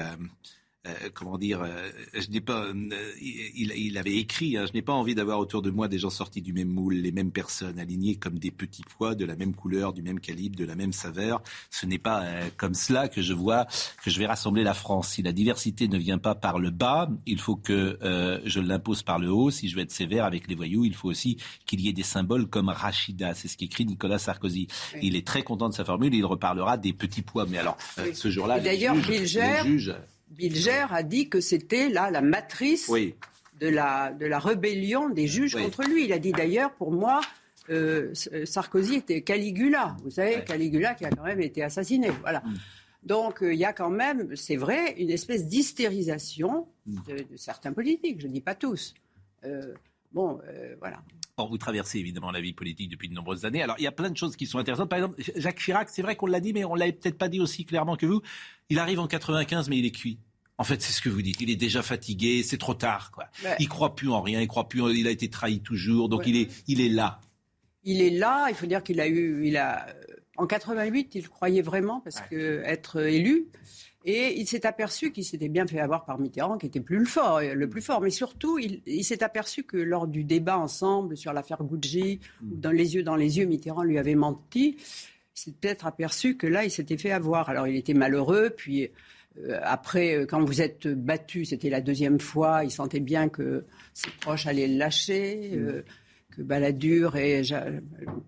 Euh, euh, comment dire, euh, je n'ai pas, euh, il, il, avait écrit, hein, je n'ai pas envie d'avoir autour de moi des gens sortis du même moule, les mêmes personnes, alignées comme des petits pois, de la même couleur, du même calibre, de la même saveur. Ce n'est pas comme cela que je vois que je vais rassembler la France. Si la diversité ne vient pas par le bas, il faut que je l'impose par le haut. Si je veux être sévère avec les voyous, il faut aussi qu'il y ait des symboles comme Rachida. C'est ce qu'écrit Nicolas Sarkozy. Il est très content de sa formule. Il reparlera des petits pois. Mais alors, ce jour-là, les, les juges
Bilger a dit que c'était là la matrice de, la, de la rébellion des juges contre lui. Il a dit d'ailleurs, pour moi, euh, Sarkozy était Caligula. Vous savez, Caligula qui a quand même été assassiné. Voilà. Mm. Donc euh, il y a quand même, c'est vrai, une espèce d'hystérisation mm. de, certains politiques. Je ne dis pas tous. Euh, bon, voilà.
Or, vous traversez évidemment la vie politique depuis de nombreuses années. Alors, il y a plein de choses qui sont intéressantes. Par exemple, Jacques Chirac, c'est vrai qu'on l'a dit, mais on l'a peut-être pas dit aussi clairement que vous. Il arrive en 95, mais il est cuit. En fait, c'est ce que vous dites. Il est déjà fatigué, c'est trop tard. Quoi. Il croit plus en rien, il croit plus. il a été trahi toujours, donc il est, il est là.
Il est là. Il faut dire qu'il a eu, il a, en 88, il croyait vraiment parce que être élu. Et il s'est aperçu qu'il s'était bien fait avoir par Mitterrand, qui était plus le fort, le plus fort. Mais surtout, il, s'est aperçu que lors du débat ensemble sur l'affaire Gucci, mm. dans les yeux dans les yeux, Mitterrand lui avait menti. Il s'est peut-être aperçu que là, il s'était fait avoir. Alors, il était malheureux, puis euh, après, quand vous êtes battu, c'était la deuxième fois, il sentait bien que ses proches allaient le lâcher. Mm que Balladur et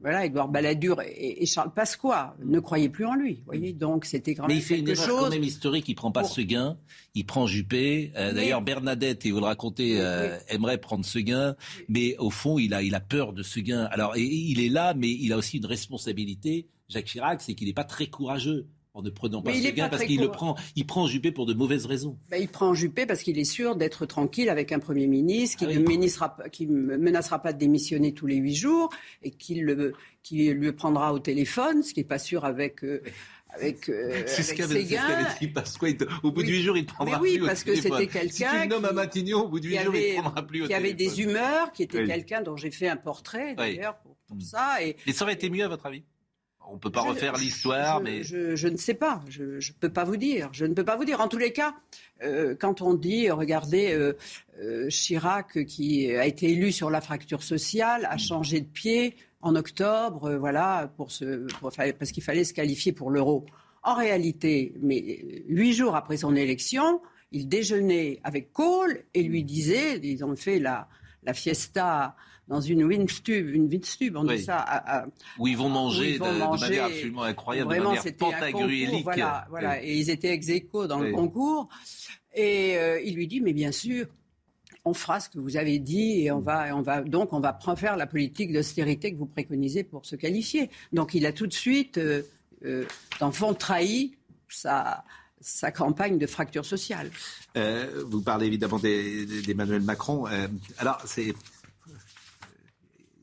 voilà, Balladur et, Charles Pasqua ne croyaient plus en lui. Voyez, donc c'était quand même
Mais il fait une erreur
chose.
quand même historique. Il prend pas Seguin, il prend Juppé. Euh, d'ailleurs, Bernadette, et vous le racontez, euh, aimerait prendre Seguin, mais au fond, il a, il a peur de Seguin. Alors, il est là, mais il a aussi une responsabilité. Jacques Chirac, c'est qu'il n'est pas très courageux en ne prenant pas ce gain parce qu'il le prend, il prend Juppé pour de mauvaises raisons.
Ben, il prend Juppé parce qu'il est sûr d'être tranquille avec un Premier ministre qui ah ne menacera pas de démissionner tous les huit jours et qui le, qui le prendra au téléphone, ce qui n'est pas sûr avec. Euh, avec,
euh, c'est ce qu'avait dit Au bout de huit jours, il ne prendra
oui,
plus.
parce que c'était quelqu'un.
Si tu le à Matignon, au bout de huit jours, il ne prendra plus. Au
qui avait des humeurs, qui était quelqu'un dont j'ai fait un portrait d'ailleurs pour, mm. ça. Et...
et ça aurait été mieux à votre avis? On ne peut pas refaire l'histoire, mais...
Je, ne sais pas, je ne peux pas vous dire. Je ne peux pas vous dire. En tous les cas, euh, quand on dit, regardez, euh, euh, Chirac, qui a été élu sur la fracture sociale, a changé de pied en octobre, voilà, pour ce, parce qu'il fallait se qualifier pour l'euro. En réalité, mais huit jours après son élection, il déjeunait avec Kohl et lui disait, ils ont fait la, la fiesta dans une windstube, une windstube, on dit ça.
où ils vont manger, de, manière absolument incroyable,
vraiment,
de manière pantagruélique.
Voilà, voilà. Et ils étaient ex aequo dans le concours. Et euh, il lui dit, mais bien sûr, on fera ce que vous avez dit et on va, on va donc on va faire la politique d'austérité que vous préconisez pour se qualifier. Donc il a tout de suite, euh, euh, dans fond, trahi sa, sa campagne de fracture sociale.
vous parlez évidemment d'Emmanuel Macron. alors, c'est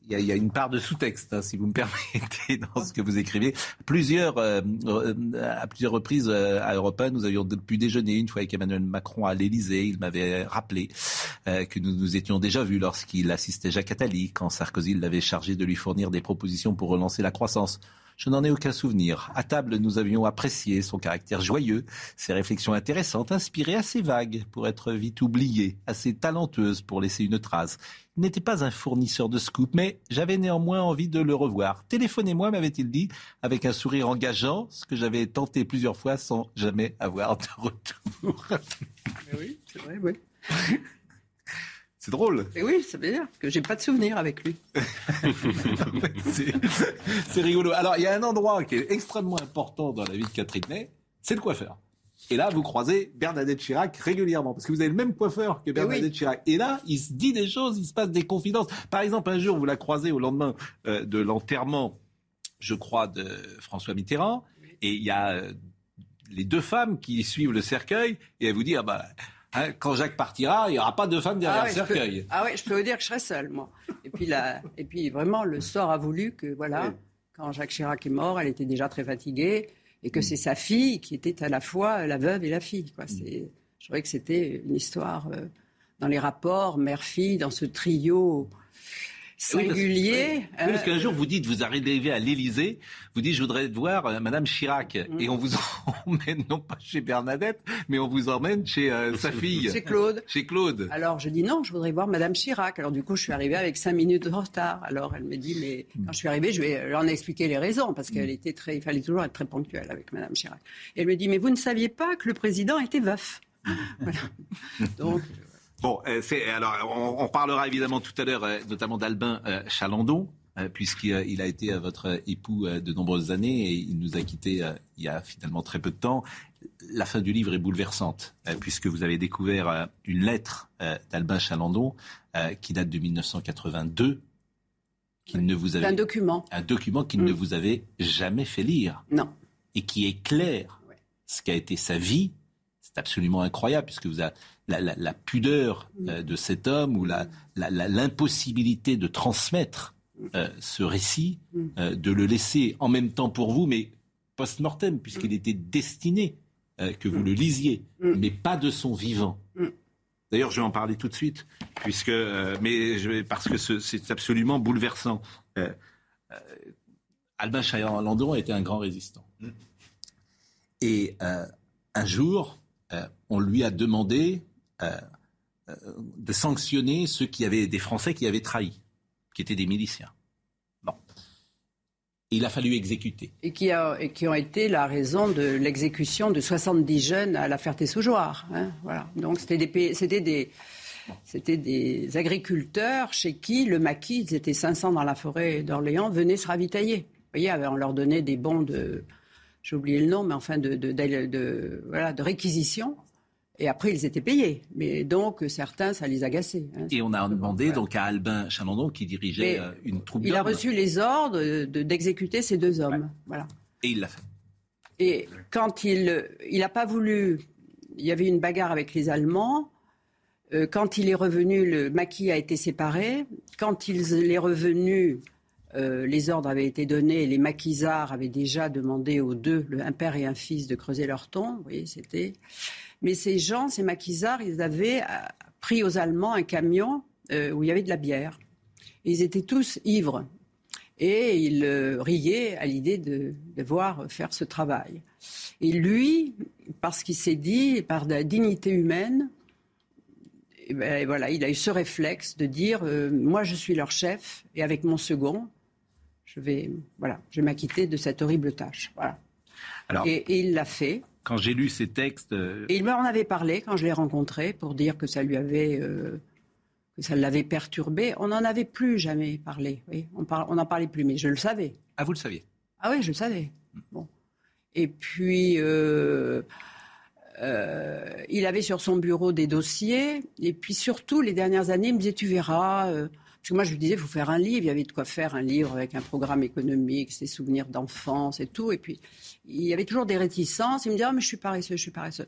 il y, a, une part de sous-texte, hein, si vous me permettez, dans ce que vous écrivez. Plusieurs, euh, euh, à plusieurs reprises euh, à Europe 1, nous avions pu déjeuner une fois avec Emmanuel Macron à l'Élysée. Il m'avait rappelé que nous nous étions déjà vus lorsqu'il assistait Jacques Attali, quand Sarkozy l'avait chargé de lui fournir des propositions pour relancer la croissance. Je n'en ai aucun souvenir. À table, nous avions apprécié son caractère joyeux, ses réflexions intéressantes, inspirées, assez vagues pour être vite oubliées, assez talentueuses pour laisser une trace. Il n'était pas un fournisseur de scoop, mais j'avais néanmoins envie de le revoir. Téléphonez-moi, m'avait-il dit, avec un sourire engageant, ce que j'avais tenté plusieurs fois sans jamais avoir de retour.
oui, c'est vrai, oui.
C'est drôle.
Et oui, ça veut dire que j'ai pas de souvenir avec lui.
c'est rigolo. Alors, il y a un endroit qui est extrêmement important dans la vie de Catherine May, c'est le coiffeur. Et là, vous croisez Bernadette Chirac régulièrement, parce que vous avez le même coiffeur que Bernadette Chirac. Et là, il se dit des choses, il se passe des confidences. Par exemple, un jour, vous la croisez au lendemain euh, de l'enterrement, je crois, de François Mitterrand, et il y a euh, les deux femmes qui suivent le cercueil, et elle vous dit, ah bah, hein, quand Jacques partira, il n'y aura pas de femmes derrière
ah
le cercueil.
ah oui, je peux vous dire que je serai seule, moi. Et puis, là, et puis vraiment, le sort a voulu que, voilà, quand Jacques Chirac est mort, elle était déjà très fatiguée et que c'est sa fille qui était à la fois la veuve et la fille. Quoi. C'est, je trouvais que c'était une histoire euh, dans les rapports mère-fille, dans ce trio singulier.
Oui, parce, qu'un jour, vous dites, vous arrivez à l'Élysée, vous dites, je voudrais voir euh, Madame Chirac. Mm. Et on vous emmène, non pas chez Bernadette, mais on vous emmène chez euh, sa fille.
Chez Claude.
Chez Claude.
Alors, je dis non, je voudrais voir Madame Chirac. Alors, du coup, je suis arrivée avec cinq minutes de retard. Alors, elle me dit, mais quand je suis arrivée, je vais leur en expliquer les raisons, parce qu'elle mm. était très, il fallait toujours être très ponctuelle avec Madame Chirac. Et elle me dit, mais vous ne saviez pas que le président était veuf. voilà.
Donc, Bon, euh, alors on, parlera évidemment tout à l'heure, euh, notamment d'Albin euh, Chalandon, puisqu'il a été votre époux de nombreuses années et il nous a quittés il y a finalement très peu de temps. La fin du livre est bouleversante, puisque vous avez découvert une lettre d'Albin Chalandon qui date de 1982. Qu'il ne vous avait,
un document.
Un document qu'il ne mm. vous avait jamais fait lire.
Non.
Et qui éclaire ce qu'a été sa vie. C'est absolument incroyable, puisque vous avez la, pudeur euh, de cet homme ou l'impossibilité de transmettre euh, ce récit, euh, de le laisser en même temps pour vous, mais post-mortem, puisqu'il était destiné que vous le lisiez, mais pas de son vivant. D'ailleurs, je vais en parler tout de suite, puisque, mais je, parce que c'est absolument bouleversant. Albin Chalandon était un grand résistant. Et un jour, on lui a demandé euh, euh, de sanctionner ceux qui avaient des Français qui avaient trahi, qui étaient des miliciens. Bon. il a fallu exécuter.
Et qui, ont été la raison de l'exécution de 70 jeunes à la Ferté-Saugeoire. Hein, voilà. Donc c'était des, c'était des, c'était des agriculteurs chez qui le maquis, ils étaient 500 dans la forêt d'Orléans, venait se ravitailler. Vous voyez, on leur donnait des bons de, j'ai oublié le nom, mais enfin de, de, de, voilà, de réquisition. Et après, ils étaient payés. Mais donc, certains, ça les agaçait.
Hein, et on a demandé donc à Albin Chalandon, qui dirigeait euh, une troupe
Il a reçu les ordres d'exécuter ces deux hommes. Voilà.
Et il l'a fait.
Et quand il n'a pas voulu, il y avait une bagarre avec les Allemands. Euh, quand il est revenu, le maquis a été séparé. Quand il est revenu, euh, les ordres avaient été donnés. Les maquisards avaient déjà demandé aux deux, un père et un fils, de creuser leur tombe. C'était. Mais ces gens, ces maquisards, ils avaient euh, pris aux Allemands un camion où il y avait de la bière. ils étaient tous ivres. Et ils riaient à l'idée de devoir faire ce travail. Et lui, parce qu'il s'est dit, par la dignité humaine, ben, voilà, il a eu ce réflexe de dire euh, moi je suis leur chef et avec mon second, je vais voilà, je vais m'acquitter de cette horrible tâche. Voilà. Alors, et, il l'a fait.
Quand j'ai lu ces textes, euh,
et il m'en avait parlé quand je l'ai rencontré pour dire que ça lui avait euh, que ça l'avait perturbé. On n'en avait plus jamais parlé. Oui, on n'en parlait plus, mais je le savais.
Ah, vous le saviez?
Ah oui, je le savais. Bon. Et puis. Euh, il avait sur son bureau des dossiers. Et puis surtout, les dernières années, il me disait, tu verras. Euh, parce que moi, je lui disais, il faut faire un livre. Il y avait de quoi faire un livre avec un programme économique, ses souvenirs d'enfance et tout. Et puis, il y avait toujours des réticences. Il me disait, oh, mais je suis paresseux, je suis paresseux.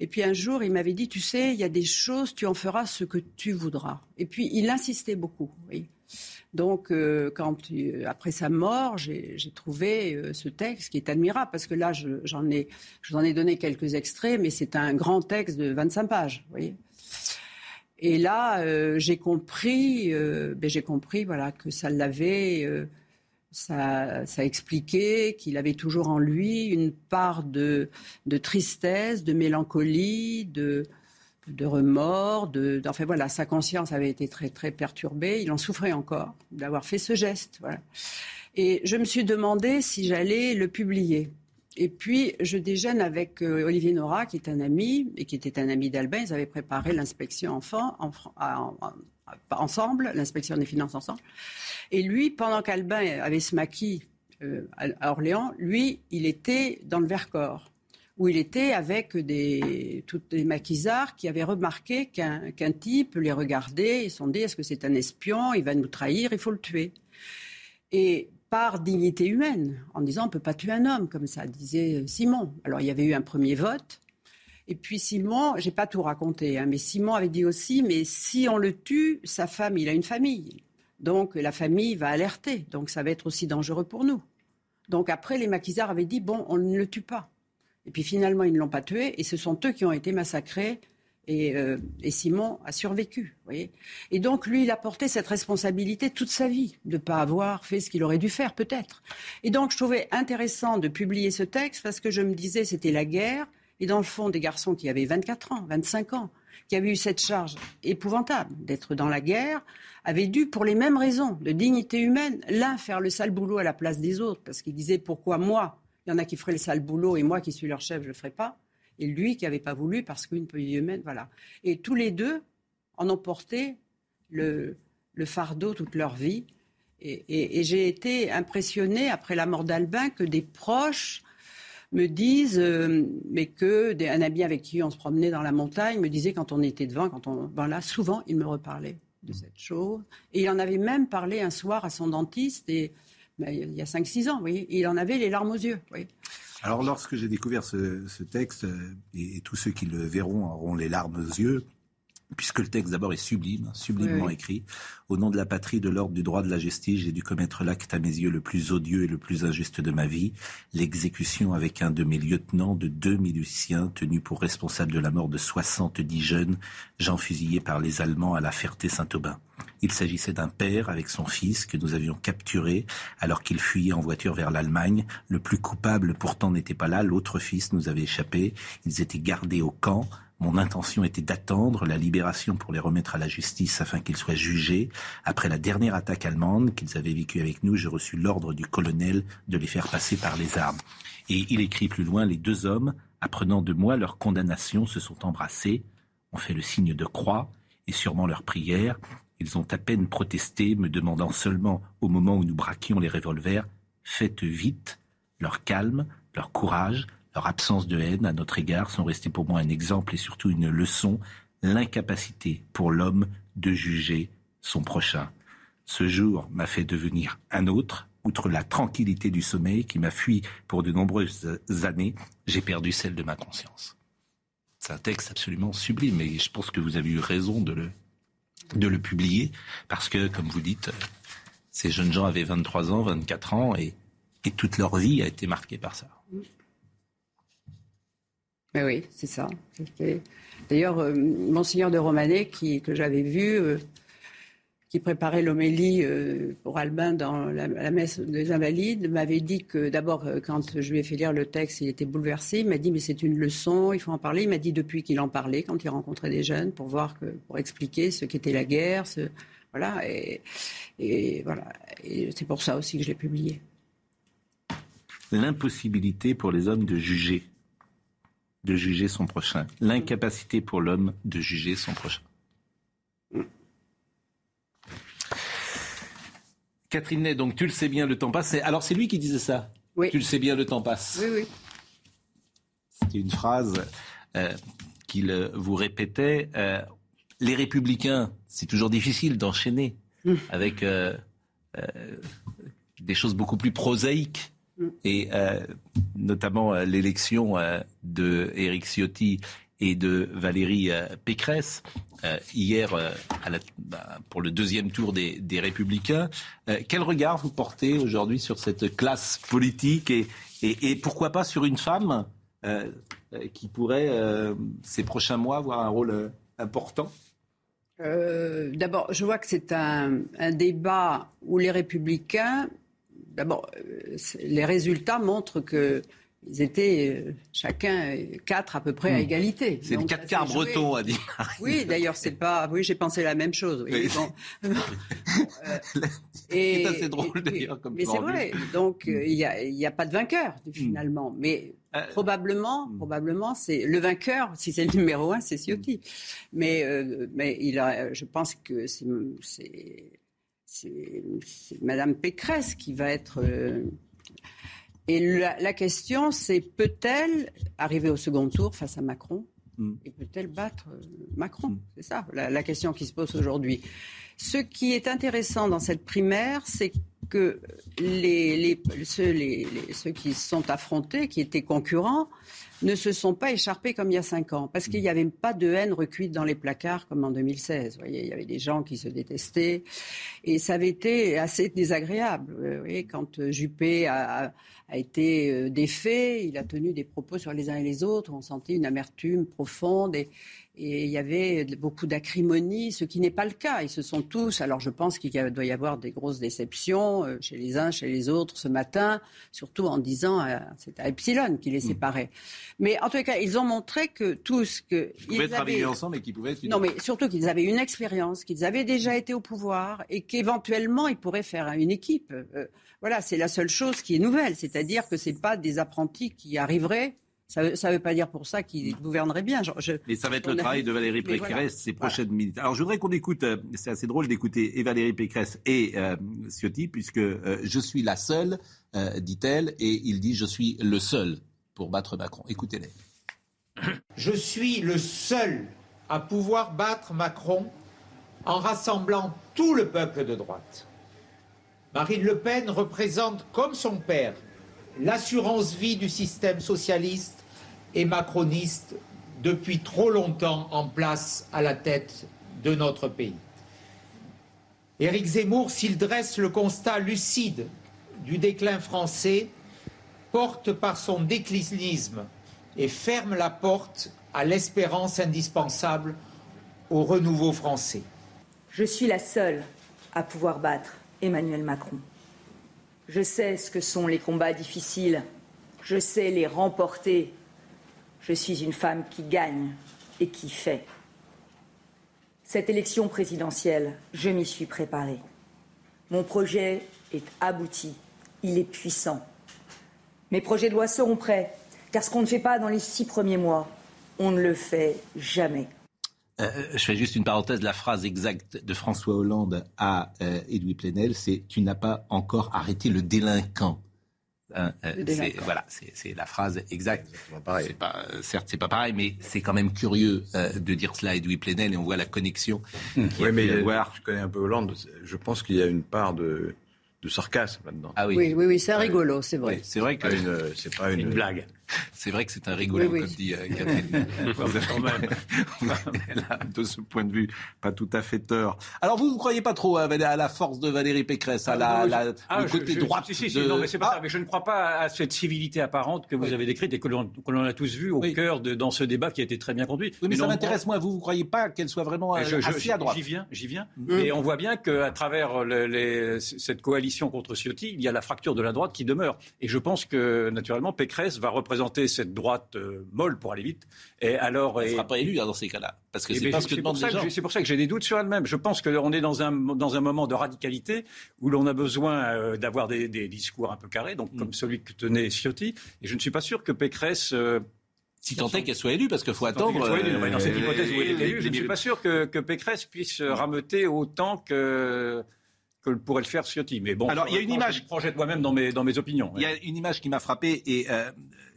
Et puis un jour, il m'avait dit, tu sais, il y a des choses, tu en feras ce que tu voudras. Et puis, il insistait beaucoup. Donc, euh, quand, après sa mort, j'ai trouvé euh, ce texte qui est admirable, parce que là, j'en ai, je vous en ai donné quelques extraits, mais c'est un grand texte de 25 pages. Et là, euh, j'ai compris, ben, j'ai compris, voilà, que ça l'avait, ça, ça expliquait qu'il avait toujours en lui une part de, tristesse, de mélancolie, de, remords, enfin voilà, sa conscience avait été très très perturbée. Il en souffrait encore d'avoir fait ce geste. Et je me suis demandé si j'allais le publier. Et puis, je déjeune avec euh, Olivier Nora, qui est un ami, et qui était un ami d'Albin. Ils avaient préparé l'inspection enfant ensemble, l'inspection des finances ensemble. Et lui, pendant qu'Albin avait ce maquis euh, à Orléans, lui, il était dans le Vercors où il était avec des, toutes maquisards qui avaient remarqué qu'un type les regardait et se sont dit est-ce que c'est un espion Il va nous trahir, il faut le tuer. Et par dignité humaine, en disant on ne peut pas tuer un homme comme ça, disait Simon. Alors il y avait eu un premier vote. Et puis Simon, j'ai pas tout raconté, hein, mais Simon avait dit aussi, mais si on le tue, sa femme, il a une famille. Donc la famille va alerter. Donc ça va être aussi dangereux pour nous. Donc après, les maquisards avaient dit, bon, on ne le tue pas. Et puis finalement, ils ne l'ont pas tué et ce sont eux qui ont été massacrés. Et, euh, Simon a survécu. Voyez et donc, lui, il a porté cette responsabilité toute sa vie de ne pas avoir fait ce qu'il aurait dû faire, peut-être. Et donc, je trouvais intéressant de publier ce texte parce que je me disais, c'était la guerre. Et dans le fond, des garçons qui avaient 24 ans, 25 ans, qui avaient eu cette charge épouvantable d'être dans la guerre, avaient dû, pour les mêmes raisons de dignité humaine, l'un faire le sale boulot à la place des autres, parce qu'il disait pourquoi moi il y en a qui feraient le sale boulot et moi qui suis leur chef, je ne le ferai pas. Et lui qui n'avait pas voulu parce qu'une petite humaine, voilà. Et tous les deux en ont porté le, fardeau toute leur vie. Et, j'ai été impressionnée après la mort d'Albin que des proches me disent, euh, mais que un ami avec qui on se promenait dans la montagne me disait quand on était devant, quand on, ben là, souvent il me reparlait de cette chose. Et il en avait même parlé un soir à son dentiste et bah, il y a 5-6 ans, oui. il en avait les larmes aux yeux. Oui.
Alors lorsque j'ai découvert ce, texte, euh, et, tous ceux qui le verront auront les larmes aux yeux, puisque le texte d'abord est sublime, sublimement écrit. Au nom de la patrie, de l'ordre du droit de la justice, j'ai dû commettre l'acte à mes yeux le plus odieux et le plus injuste de ma vie, l'exécution avec un de mes lieutenants de deux miliciens tenus pour responsables de la mort de 70 jeunes, gens fusillés par les Allemands à la Ferté-Saint-Aubin. Il s'agissait d'un père avec son fils que nous avions capturé alors qu'il fuyait en voiture vers l'Allemagne. Le plus coupable pourtant n'était pas là, l'autre fils nous avait échappé. Ils étaient gardés au camp Mon intention était d'attendre la libération pour les remettre à la justice afin qu'ils soient jugés. Après la dernière attaque allemande qu'ils avaient vécue avec nous, j'ai reçu l'ordre du colonel de les faire passer par les armes. Et il écrit plus loin, les deux hommes, apprenant de moi leur condamnation, se sont embrassés, ont fait le signe de croix et sûrement leur prière. Ils ont à peine protesté, me demandant seulement, au moment où nous braquions les revolvers, faites vite. Leur calme, leur courage, leur absence de haine à notre égard sont restés pour moi un exemple et surtout une leçon, l'incapacité pour l'homme de juger son prochain. Ce jour m'a fait devenir un autre. Outre la tranquillité du sommeil qui m'a fui pour de nombreuses années, j'ai perdu celle de ma conscience. C'est un texte absolument sublime et je pense que vous avez eu raison de le, de le publier parce que, comme vous dites, ces jeunes gens avaient 23 ans, 24 ans et, et toute leur vie a été marquée par ça.
Oui, c'est ça. D'ailleurs, euh, Monseigneur de Romanet, que j'avais vu, euh, qui préparait l'homélie euh, pour Albin dans la, messe des Invalides, m'avait dit que d'abord, quand je lui ai fait lire le texte, il était bouleversé. Il m'a dit, mais c'est une leçon, il faut en parler. Il m'a dit depuis qu'il en parlait, quand il rencontrait des jeunes, pour voir, que, pour expliquer ce qu'était la guerre. Voilà, et voilà. Et c'est pour ça aussi que je l'ai publié.
L'impossibilité pour les hommes de juger de juger son prochain. L'incapacité pour l'homme de juger son prochain. Catherine Ney, donc tu le sais bien, le temps passe. Alors c'est lui qui disait ça.
Oui.
Tu le sais bien, le temps passe.
Oui, oui.
C'était une phrase euh, qu'il euh, vous répétait. Euh, les républicains, c'est toujours difficile d'enchaîner mmh. avec des choses beaucoup plus prosaïques et euh, notamment euh, l'élection euh, de Éric Ciotti et de Valérie Pécresse hier bah, pour le deuxième tour des, Républicains. quel regard vous portez aujourd'hui sur cette classe politique et, et, pourquoi pas sur une femme qui pourrait ces prochains mois avoir un rôle important?
D'abord, je vois que c'est un, débat où les républicains D'abord, euh, les résultats montrent que ils étaient euh, chacun quatre à peu près à hmm. égalité.
C'est quatre quarts breton, à dire.
Oui, d'ailleurs, c'est pas. Oui, j'ai pensé la même chose. Oui.
Bon, c'est assez drôle d'ailleurs comme
Mais c'est vrai. Donc euh, il n'y a, a, pas de vainqueur hmm. finalement. Mais probablement, hmm. probablement, c'est le vainqueur. Si c'est le numéro un, c'est Ciotti. Mais mais il a. Je pense que c'est c'est Madame Pécresse qui va être. Euh, et la, question, c'est peut-elle arriver au second tour face à Macron mm. et peut-elle battre euh, Macron mm. C'est ça la, question qui se pose aujourd'hui. Ce qui est intéressant dans cette primaire, c'est que les, ceux, ceux, qui se sont affrontés, qui étaient concurrents, ne se sont pas écharpés comme il y a cinq ans, parce qu'il n'y avait pas de haine recuite dans les placards comme en 2016. Vous voyez, il y avait des gens qui se détestaient, et ça avait été assez désagréable. Vous voyez, quand euh, Juppé a, a été euh, défait, il a tenu des propos sur les uns et les autres, on sentait une amertume profonde, et, et il y avait beaucoup d'acrimonie, ce qui n'est pas le cas. Ils se sont tous. Alors je pense qu'il doit y avoir des grosses déceptions euh, chez les uns, chez les autres ce matin, surtout en disant c'est à Epsilon qui les hmm. séparait. Mais en tout cas, ils ont montré que tous que
ils pouvaient travailler ensemble et qu'ils pouvaient. Être
Non, mais surtout qu'ils avaient une expérience, qu'ils avaient déjà été au pouvoir et qu'éventuellement ils pourraient faire une équipe. Euh, voilà, c'est la seule chose qui est nouvelle, c'est-à-dire que c'est pas des apprentis qui arriveraient ça ne veut, pas dire pour ça qu'il gouvernerait bien.
Mais ça va être le travail de Valérie Pécresse ces prochaines minutes. Alors je voudrais qu'on écoute, euh, c'est assez drôle d'écouter et Valérie Pécresse et euh, Ciotti, puisque euh, je suis la seule, dit-elle, et il dit je suis le seul pour battre Macron. Écoutez-les.
Je suis le seul à pouvoir battre Macron en rassemblant tout le peuple de droite. Marine Le Pen représente, comme son père, l'assurance vie du système socialiste et macroniste depuis trop longtemps en place à la tête de notre pays. Éric Zemmour, s'il dresse le constat lucide du déclin français, porte par son déclinisme et ferme la porte à l'espérance indispensable au renouveau français.
Je suis la seule à pouvoir battre Emmanuel Macron. Je sais ce que sont les combats difficiles. Je sais les remporter. Je suis une femme qui gagne. et qui fait. Cette élection présidentielle, je m'y suis préparée. Mon projet est abouti, il est puissant. Mes projets de loi seront prêts, car ce qu'on ne fait pas dans les six premiers mois, on ne le fait jamais.
Euh, je fais juste une parenthèse. La phrase exacte de François Hollande à euh, Edoui Plenel, c'est Tu n'as pas encore arrêté le délinquant. Hein, euh, c'est, voilà, c'est, la phrase exacte. C'est pas, certes, c'est pas pareil, mais c'est quand même curieux de dire cela à Edoui Plenel et on voit la connexion.
Oui, mais je connais un peu Hollande. Je pense qu'il y a une part de, de sarcasme là-dedans.
Ah oui, oui, oui, oui c'est rigolo, c'est vrai.
c'est vrai que
c'est pas une blague.
C'est vrai que c'est un rigolo, comme dit euh, Catherine. de ce point de vue, pas tout à fait tort. Alors vous, vous croyez pas trop à, la force de Valérie Pécresse, à la, la
ah,
le côté droit
de... Non, mais c'est pas ça. Mais je ne crois pas à cette civilité apparente que vous avez décrite et que l'on a tous vu au cœur de dans ce débat qui a été très bien conduit.
Oui, mais, ça m'intéresse moi. Vous, vous croyez pas qu'elle soit vraiment euh, assez à droite
J'y viens, j'y viens. Mm. Et on voit bien qu'à travers les, cette coalition contre Ciotti, il y a la fracture de la droite qui demeure. Et je pense que naturellement, Pécresse va représenter cette droite euh, molle pour aller vite. Et alors,
elle ne sera pas élue hein, dans ces cas-là. Parce que c'est
ce que C'est pour ça que j'ai des doutes sur elle-même. Je pense qu'on est dans un, dans un moment de radicalité où l'on a besoin euh, d'avoir des, discours un peu carrés, donc comme mm. celui que tenait Ciotti. Et je ne suis pas sûr que Pécresse. Euh,
si tant est qu'elle soit élue, parce qu'il faut attendre.
dans cette hypothèse où elle est élue, je ne suis pas sûr que, que Pécresse puisse rameuter autant que que pourrait le faire Ciotti. Mais bon,
alors il y a une image.
Je projette moi-même dans mes, dans mes opinions.
Il y a une image qui m'a frappé et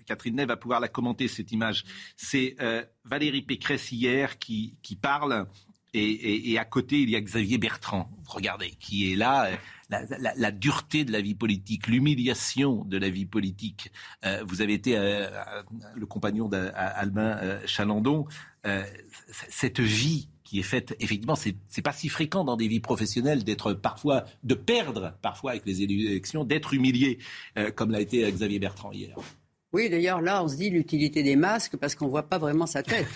Catherine Ney va pouvoir la commenter, cette image. C'est euh, Valérie Pécresse hier qui, qui parle. Et, à côté, il y a Xavier Bertrand, regardez, qui est là, euh, la, dureté de la vie politique, l'humiliation de la vie politique. Euh, vous avez été le compagnon d'Albin Chalandon. cette vie qui est faite, effectivement, c'est pas si fréquent dans des vies professionnelles d'être parfois, de perdre parfois avec les élections, d'être humilié, comme l'a été Xavier Bertrand hier.
Oui, d'ailleurs, là, on se dit l'utilité des masques parce qu'on ne voit pas vraiment sa tête.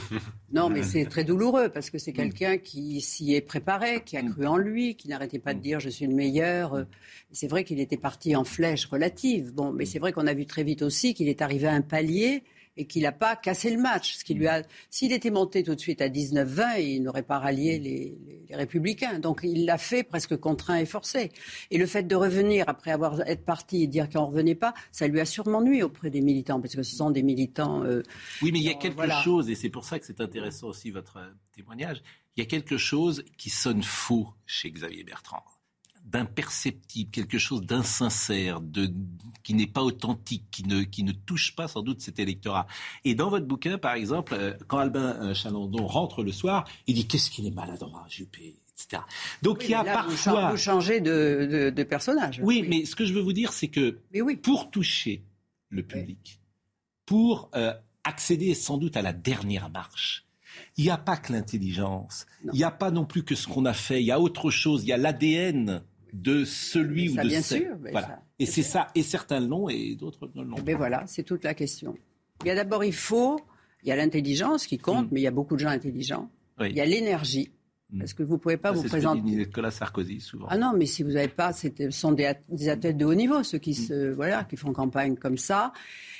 non, mais c'est très douloureux parce que c'est quelqu'un qui s'y est préparé, qui a cru en lui, qui n'arrêtait pas de dire je suis le meilleur. C'est vrai qu'il était parti en flèche relative. Bon, mais c'est vrai qu'on a vu très vite aussi qu'il est arrivé à un palier et qu'il n'a pas cassé le match. Ce qui lui a, s'il était monté tout de suite à 19-20, il n'aurait pas rallié les, Républicains. Donc il l'a fait presque contraint et forcé. Et le fait de revenir après avoir été parti et dire qu'on ne revenait pas, ça lui a sûrement nuit auprès des militants, parce que ce sont des militants. Euh,
oui, mais il y a quelque chose, et c'est pour ça que c'est intéressant aussi votre témoignage. Il y a quelque chose qui sonne faux chez Xavier Bertrand d'imperceptible, quelque chose d'insincère, de, qui n'est pas authentique, qui ne, qui ne touche pas sans doute cet électorat. Et dans votre bouquin, par exemple, euh, quand Albin euh, Chalandon rentre le soir, il dit qu'est-ce qu'il est maladroit, Juppé etc. Donc il y a parfois...
Vous changez de, de, personnage.
Oui, mais ce que je veux vous dire, c'est que pour toucher le public, pour euh, accéder sans doute à la dernière marche, il n'y a pas que l'intelligence, il n'y a pas non plus que ce qu'on a fait, il y a autre chose, il y a l'ADN de celui ou de
bien
celle.
Sûr,
voilà. et c'est ça, et certains l'ont et d'autres ne l'ont pas.
Mais voilà, c'est toute la question. Il y a d'abord, il faut, il y a l'intelligence qui compte, mm. mais il y a beaucoup de gens intelligents. Il y a l'énergie. Mm. Parce que vous ne pouvez pas vous présenter.
C'est Nicolas Sarkozy souvent.
Ah non, mais si vous n'avez pas, ce sont des, athlètes de haut niveau, ceux qui mm. se, voilà, qui font campagne comme ça.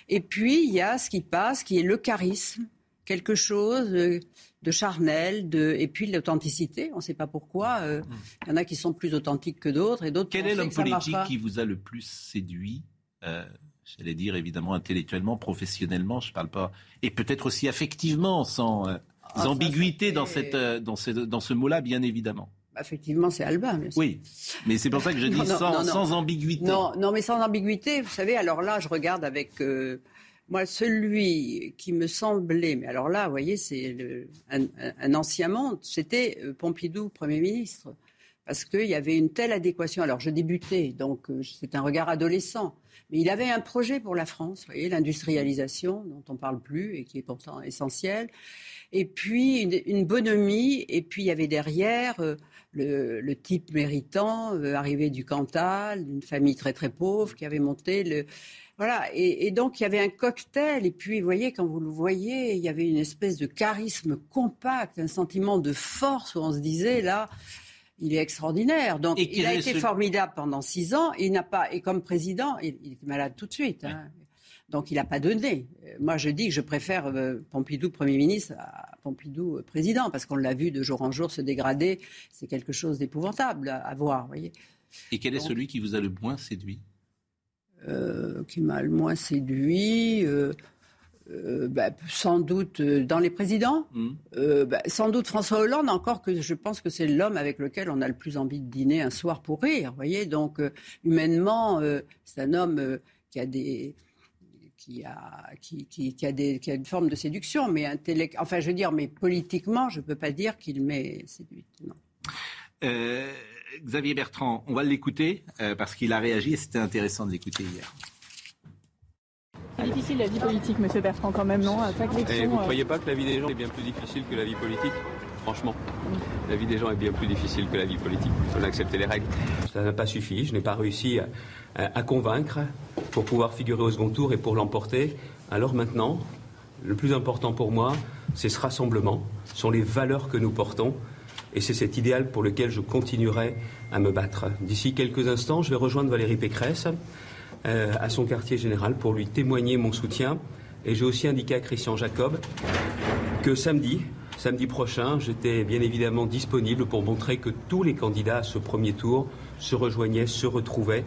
Et puis il y a ce qui passe, qui est le charisme, quelque chose euh, de charnel, de... et puis l'authenticité. On ne sait pas pourquoi. Euh, il y en a qui sont plus authentiques que d'autres, et d'autres.
Quel est l'homme politique qui vous a le plus séduit euh, J'allais dire évidemment intellectuellement, professionnellement, je ne parle pas, et peut-être aussi affectivement, sans, euh, ah, ambiguïté dans, cette, dans ce, dans ce mot-là, bien évidemment.
Effectivement, c'est Albin.
Oui, mais c'est pour ça que je dis sans, sans, ambiguïté.
Non, non, mais sans ambiguïté, vous savez, alors là, je regarde avec moi, celui qui me semblait, mais alors là, vous voyez, c'est un, ancien monde, c'était euh, Pompidou, Premier ministre. Parce qu'il y avait une telle adéquation. Alors, je débutais, donc euh, c'est un regard adolescent. Mais il avait un projet pour la France, vous voyez, l'industrialisation, dont on ne parle plus et qui est pourtant essentielle. Et puis, une, bonhomie. Et puis, il y avait derrière euh, le, type méritant, arrivé du Cantal, d'une famille très, très pauvre, qui avait monté le voilà, et, donc il y avait un cocktail, et puis vous voyez, quand vous le voyez, il y avait une espèce de charisme compact, un sentiment de force où on se disait, là, il est extraordinaire. Donc il a été formidable pendant six ans, il n'a pas, et comme président, il, il était malade tout de suite. Hein. Donc il n'a pas donné. Euh, moi, je dis que je préfère euh, Pompidou Premier ministre à Pompidou Président, parce qu'on l'a vu de jour en jour se dégrader. C'est quelque chose d'épouvantable à, voir. Voyez.
Et quel est celui qui vous a le moins séduit?
Qui m'a le moins séduit euh, bah, sans doute euh, dans les présidents, mmh. euh, bah, sans doute François Hollande, encore que je pense que c'est l'homme avec lequel on a le plus envie de dîner un soir pour rire. Voyez, donc humainement, c'est un homme qui a des qui a, qui, qui, a des, qui a une forme de séduction, mais intellect... enfin, je veux dire, mais politiquement, je ne peux pas dire qu'il m'est séduite. Non.
Xavier Bertrand, on va l'écouter parce qu'il a réagi et c'était intéressant de l'écouter hier.
C'est difficile la vie politique, Monsieur Bertrand, quand même, non?
Et vous ne euh, croyez pas que la vie des gens est bien plus difficile que la vie politique? Franchement, la vie des gens est bien plus difficile que la vie politique. Il faut accepter les règles. Ça n'a pas suffi. Je n'ai pas réussi à, convaincre pour pouvoir figurer au second tour et pour l'emporter. Alors maintenant, le plus important pour moi, c'est ce rassemblement, ce sont les valeurs que nous portons. Et c'est cet idéal pour lequel je continuerai à me battre. D'ici quelques instants, je vais rejoindre Valérie Pécresse. Euh, à son quartier général pour lui témoigner mon soutien. Et j'ai aussi indiqué à Christian Jacob que samedi, samedi prochain, j'étais bien évidemment disponible pour montrer que tous les candidats à ce premier tour se rejoignaient, se retrouvaient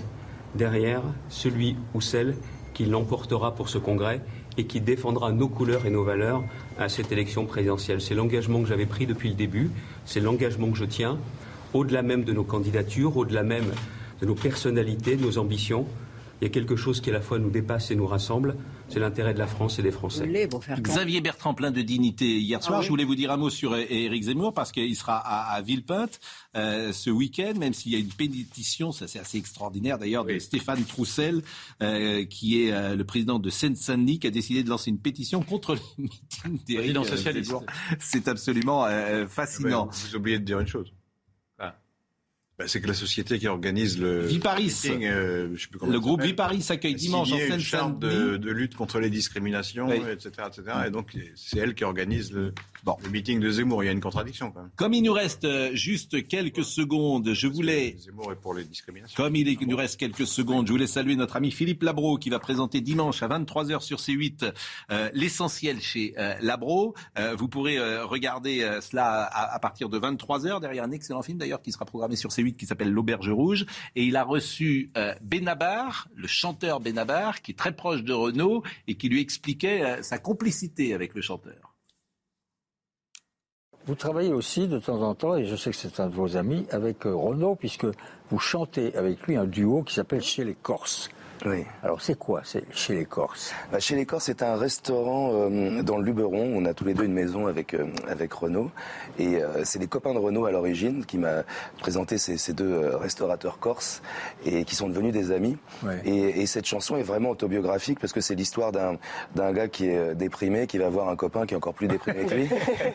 derrière celui ou celle qui l'emportera pour ce congrès et qui défendra nos couleurs et nos valeurs à cette élection présidentielle. C'est l'engagement que j'avais pris depuis le début, c'est l'engagement que je tiens, au-delà même de nos candidatures, au-delà même de nos personnalités, de nos ambitions il y a quelque chose qui à la fois nous dépasse et nous rassemble, c'est l'intérêt de la France et des Français.
Xavier Bertrand, plein de dignité. Hier soir, ah je voulais vous dire un mot sur Éric Zemmour, parce qu'il sera à, Villepinte euh, ce week-end, même s'il y a une pétition, ça c'est assez extraordinaire d'ailleurs, de Stéphane Troussel, euh, qui est euh, le président de Seine-Saint-Denis, qui a décidé de lancer une pétition contre les meetings d'Éric Zemmour. C'est absolument fascinant.
vous oubliez de dire une chose. Bah, c'est que la société qui organise le
Viparis, euh, le groupe Viparis accueille dimanche en
seine de, de, lutte contre les discriminations, etc., etc. Et donc c'est elle qui organise le, bon. le meeting de Zemmour. Il y a une contradiction quand même.
Comme il nous reste euh, juste quelques secondes, je voulais
Zemmour est pour les discriminations.
Comme il nous reste quelques secondes, je voulais saluer notre ami Philippe Labro qui va présenter dimanche à 23h sur C8 euh, l'essentiel chez euh, Labro. vous pourrez regarder cela à, à, partir de 23h derrière un excellent film d'ailleurs qui sera programmé sur C8 qui s'appelle L'Auberge Rouge. Et il a reçu euh, Benabar, le chanteur Benabar, qui est très proche de Renault et qui lui expliquait euh, sa complicité avec le chanteur.
Vous travaillez aussi de temps en temps, et je sais que c'est un de vos amis, avec euh, Renault, puisque vous chantez avec lui un duo qui s'appelle Chez les Corses.
Oui.
Alors c'est quoi chez les Corses
bah, Chez les Corses, c'est un restaurant euh, dans le Luberon. On a tous les deux une maison avec euh, avec Renault et euh, c'est des copains de Renault à l'origine qui m'a présenté ces, ces deux restaurateurs corses et qui sont devenus des amis. Et, et, cette chanson est vraiment autobiographique parce que c'est l'histoire d'un d'un gars qui est déprimé, qui va voir un copain qui est encore plus déprimé que lui.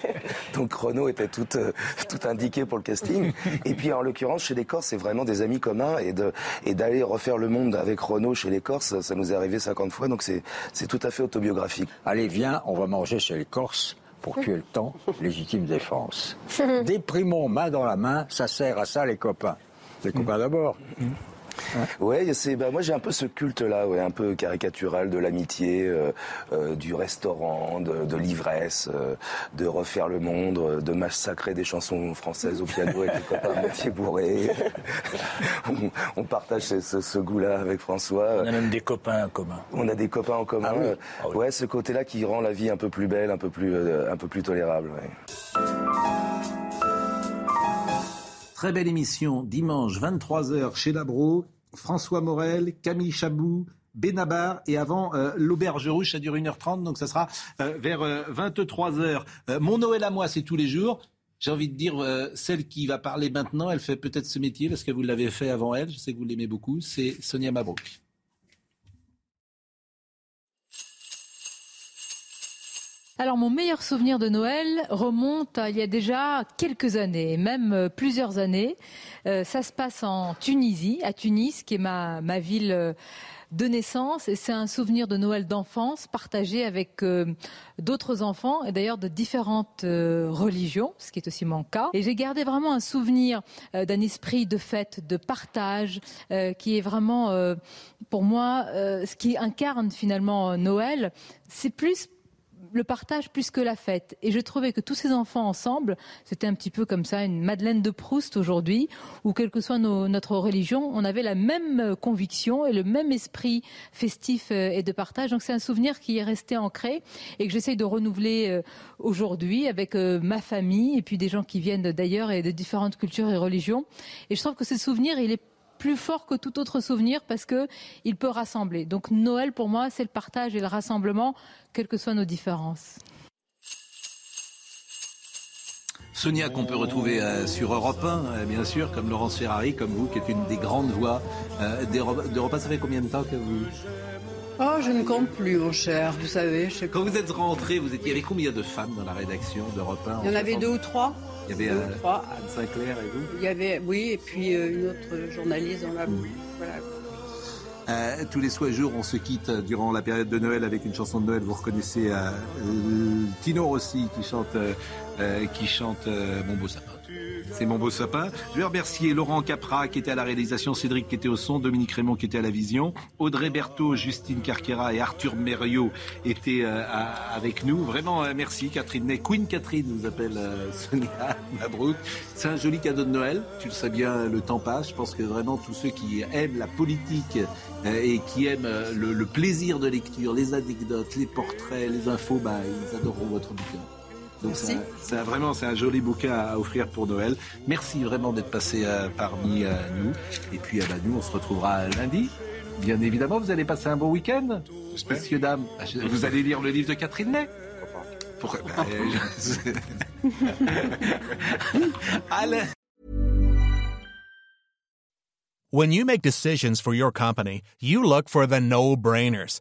Donc Renault était tout tout indiqué pour le casting. Et puis en l'occurrence, chez les Corses, c'est vraiment des amis communs et de et d'aller refaire le monde avec Renault chez les Corses, ça nous est arrivé 50 fois, donc c'est tout à fait autobiographique.
Allez, viens, on va manger chez les Corses pour tuer le temps, légitime défense. Déprimons main dans la main, ça sert à ça les copains. Les copains d'abord.
Ouais, c'est bah moi j'ai un peu ce culte là, ouais, un peu caricatural de l'amitié, euh, euh, du restaurant, de, l'ivresse, euh, de refaire le monde, de massacrer des chansons françaises au piano avec des copains moitié bourrés. on, partage ce, goût-là avec François.
On a même des copains en commun.
On a des copains en commun. Ah ah ouais, ce côté-là qui rend la vie un peu plus belle, un peu plus, un peu plus tolérable.
Très belle émission, dimanche 23h chez Labro. François Morel, Camille Chabou, Benabar et avant euh, l'auberge rouge, ça dure 1h30, donc ça sera euh, vers 23h. Euh, mon Noël à moi, c'est tous les jours. J'ai envie de dire, celle qui va parler maintenant, elle fait peut-être ce métier parce que vous l'avez fait avant elle, je sais que vous l'aimez beaucoup, c'est Sonia Mabrouk.
Alors mon meilleur souvenir de Noël remonte à il y a déjà quelques années, même euh, plusieurs années. Euh, ça se passe en Tunisie, à Tunis, qui est ma, ma ville euh, de naissance. Et c'est un souvenir de Noël d'enfance partagé avec d'autres enfants, et d'ailleurs de différentes religions, ce qui est aussi mon cas. Et j'ai gardé vraiment un souvenir d'un esprit de fête, de partage, qui est vraiment, pour moi, ce qui incarne finalement Noël. C'est plus le partage plus que la fête. Et je trouvais que tous ces enfants ensemble, c'était un petit peu comme ça, une Madeleine de Proust aujourd'hui, où quelle que soit notre religion, on avait la même conviction et le même esprit festif euh, et de partage. Donc c'est un souvenir qui est resté ancré et que j'essaye de renouveler euh, aujourd'hui avec euh, ma famille et puis des gens qui viennent d'ailleurs et de différentes cultures et religions. Et je trouve que ce souvenir, il est plus fort que tout autre souvenir parce que il peut rassembler. Donc Noël pour moi, c'est le partage et le rassemblement, quelles que soient nos différences.
Sonia qu'on peut retrouver euh, sur Europe 1, euh, bien sûr, comme Laurence Ferrari, comme vous, qui est une des grandes voix euh, d'Europe 1. Ça fait combien de temps que vous...
Oh, je ne compte plus, mon cher, vous savez.
Quand vous êtes rentré, vous étiez, il y avait combien de femmes dans la rédaction d'Europe 1
Il y en, avait deux ou trois.
Il y avait euh, Anne Sinclair et vous
Il y avait, oui, et puis euh, une autre journaliste dans la. Mmh. Voilà.
Euh, tous les soirs jours, on se quitte durant la période de Noël avec une chanson de Noël. Vous reconnaissez euh, Tino Rossi qui chante, euh, qui chante Mon beau sapin. C'est mon beau sapin. Je vais remercier Laurent Capra qui était à la réalisation, Cédric qui était au son, Dominique Raymond qui était à la vision, Audrey Berthaud, Justine Carquera et Arthur Mériot étaient euh, avec nous. Vraiment, euh, merci Catherine. Queen Catherine nous appelle euh, Sonia Mabrouk. C'est un joli cadeau de Noël. Tu le sais bien, le temps passe. Je pense que vraiment tous ceux qui aiment la politique et qui aiment le, plaisir de lecture, les anecdotes, les portraits, les infos, bah, ils adoreront votre bouquin. Donc c'est vraiment c'est un joli bouquin à offrir pour Noël. Merci vraiment d'être passé euh, parmi euh, nous. Et puis euh, bah, nous on se retrouvera lundi. Bien évidemment, vous allez passer un bon week-end, messieurs dames. Ah, vous allez lire le livre de Catherine Ney. Pour... Bah,
allez. When you make decisions for your company, you look for the no-brainers.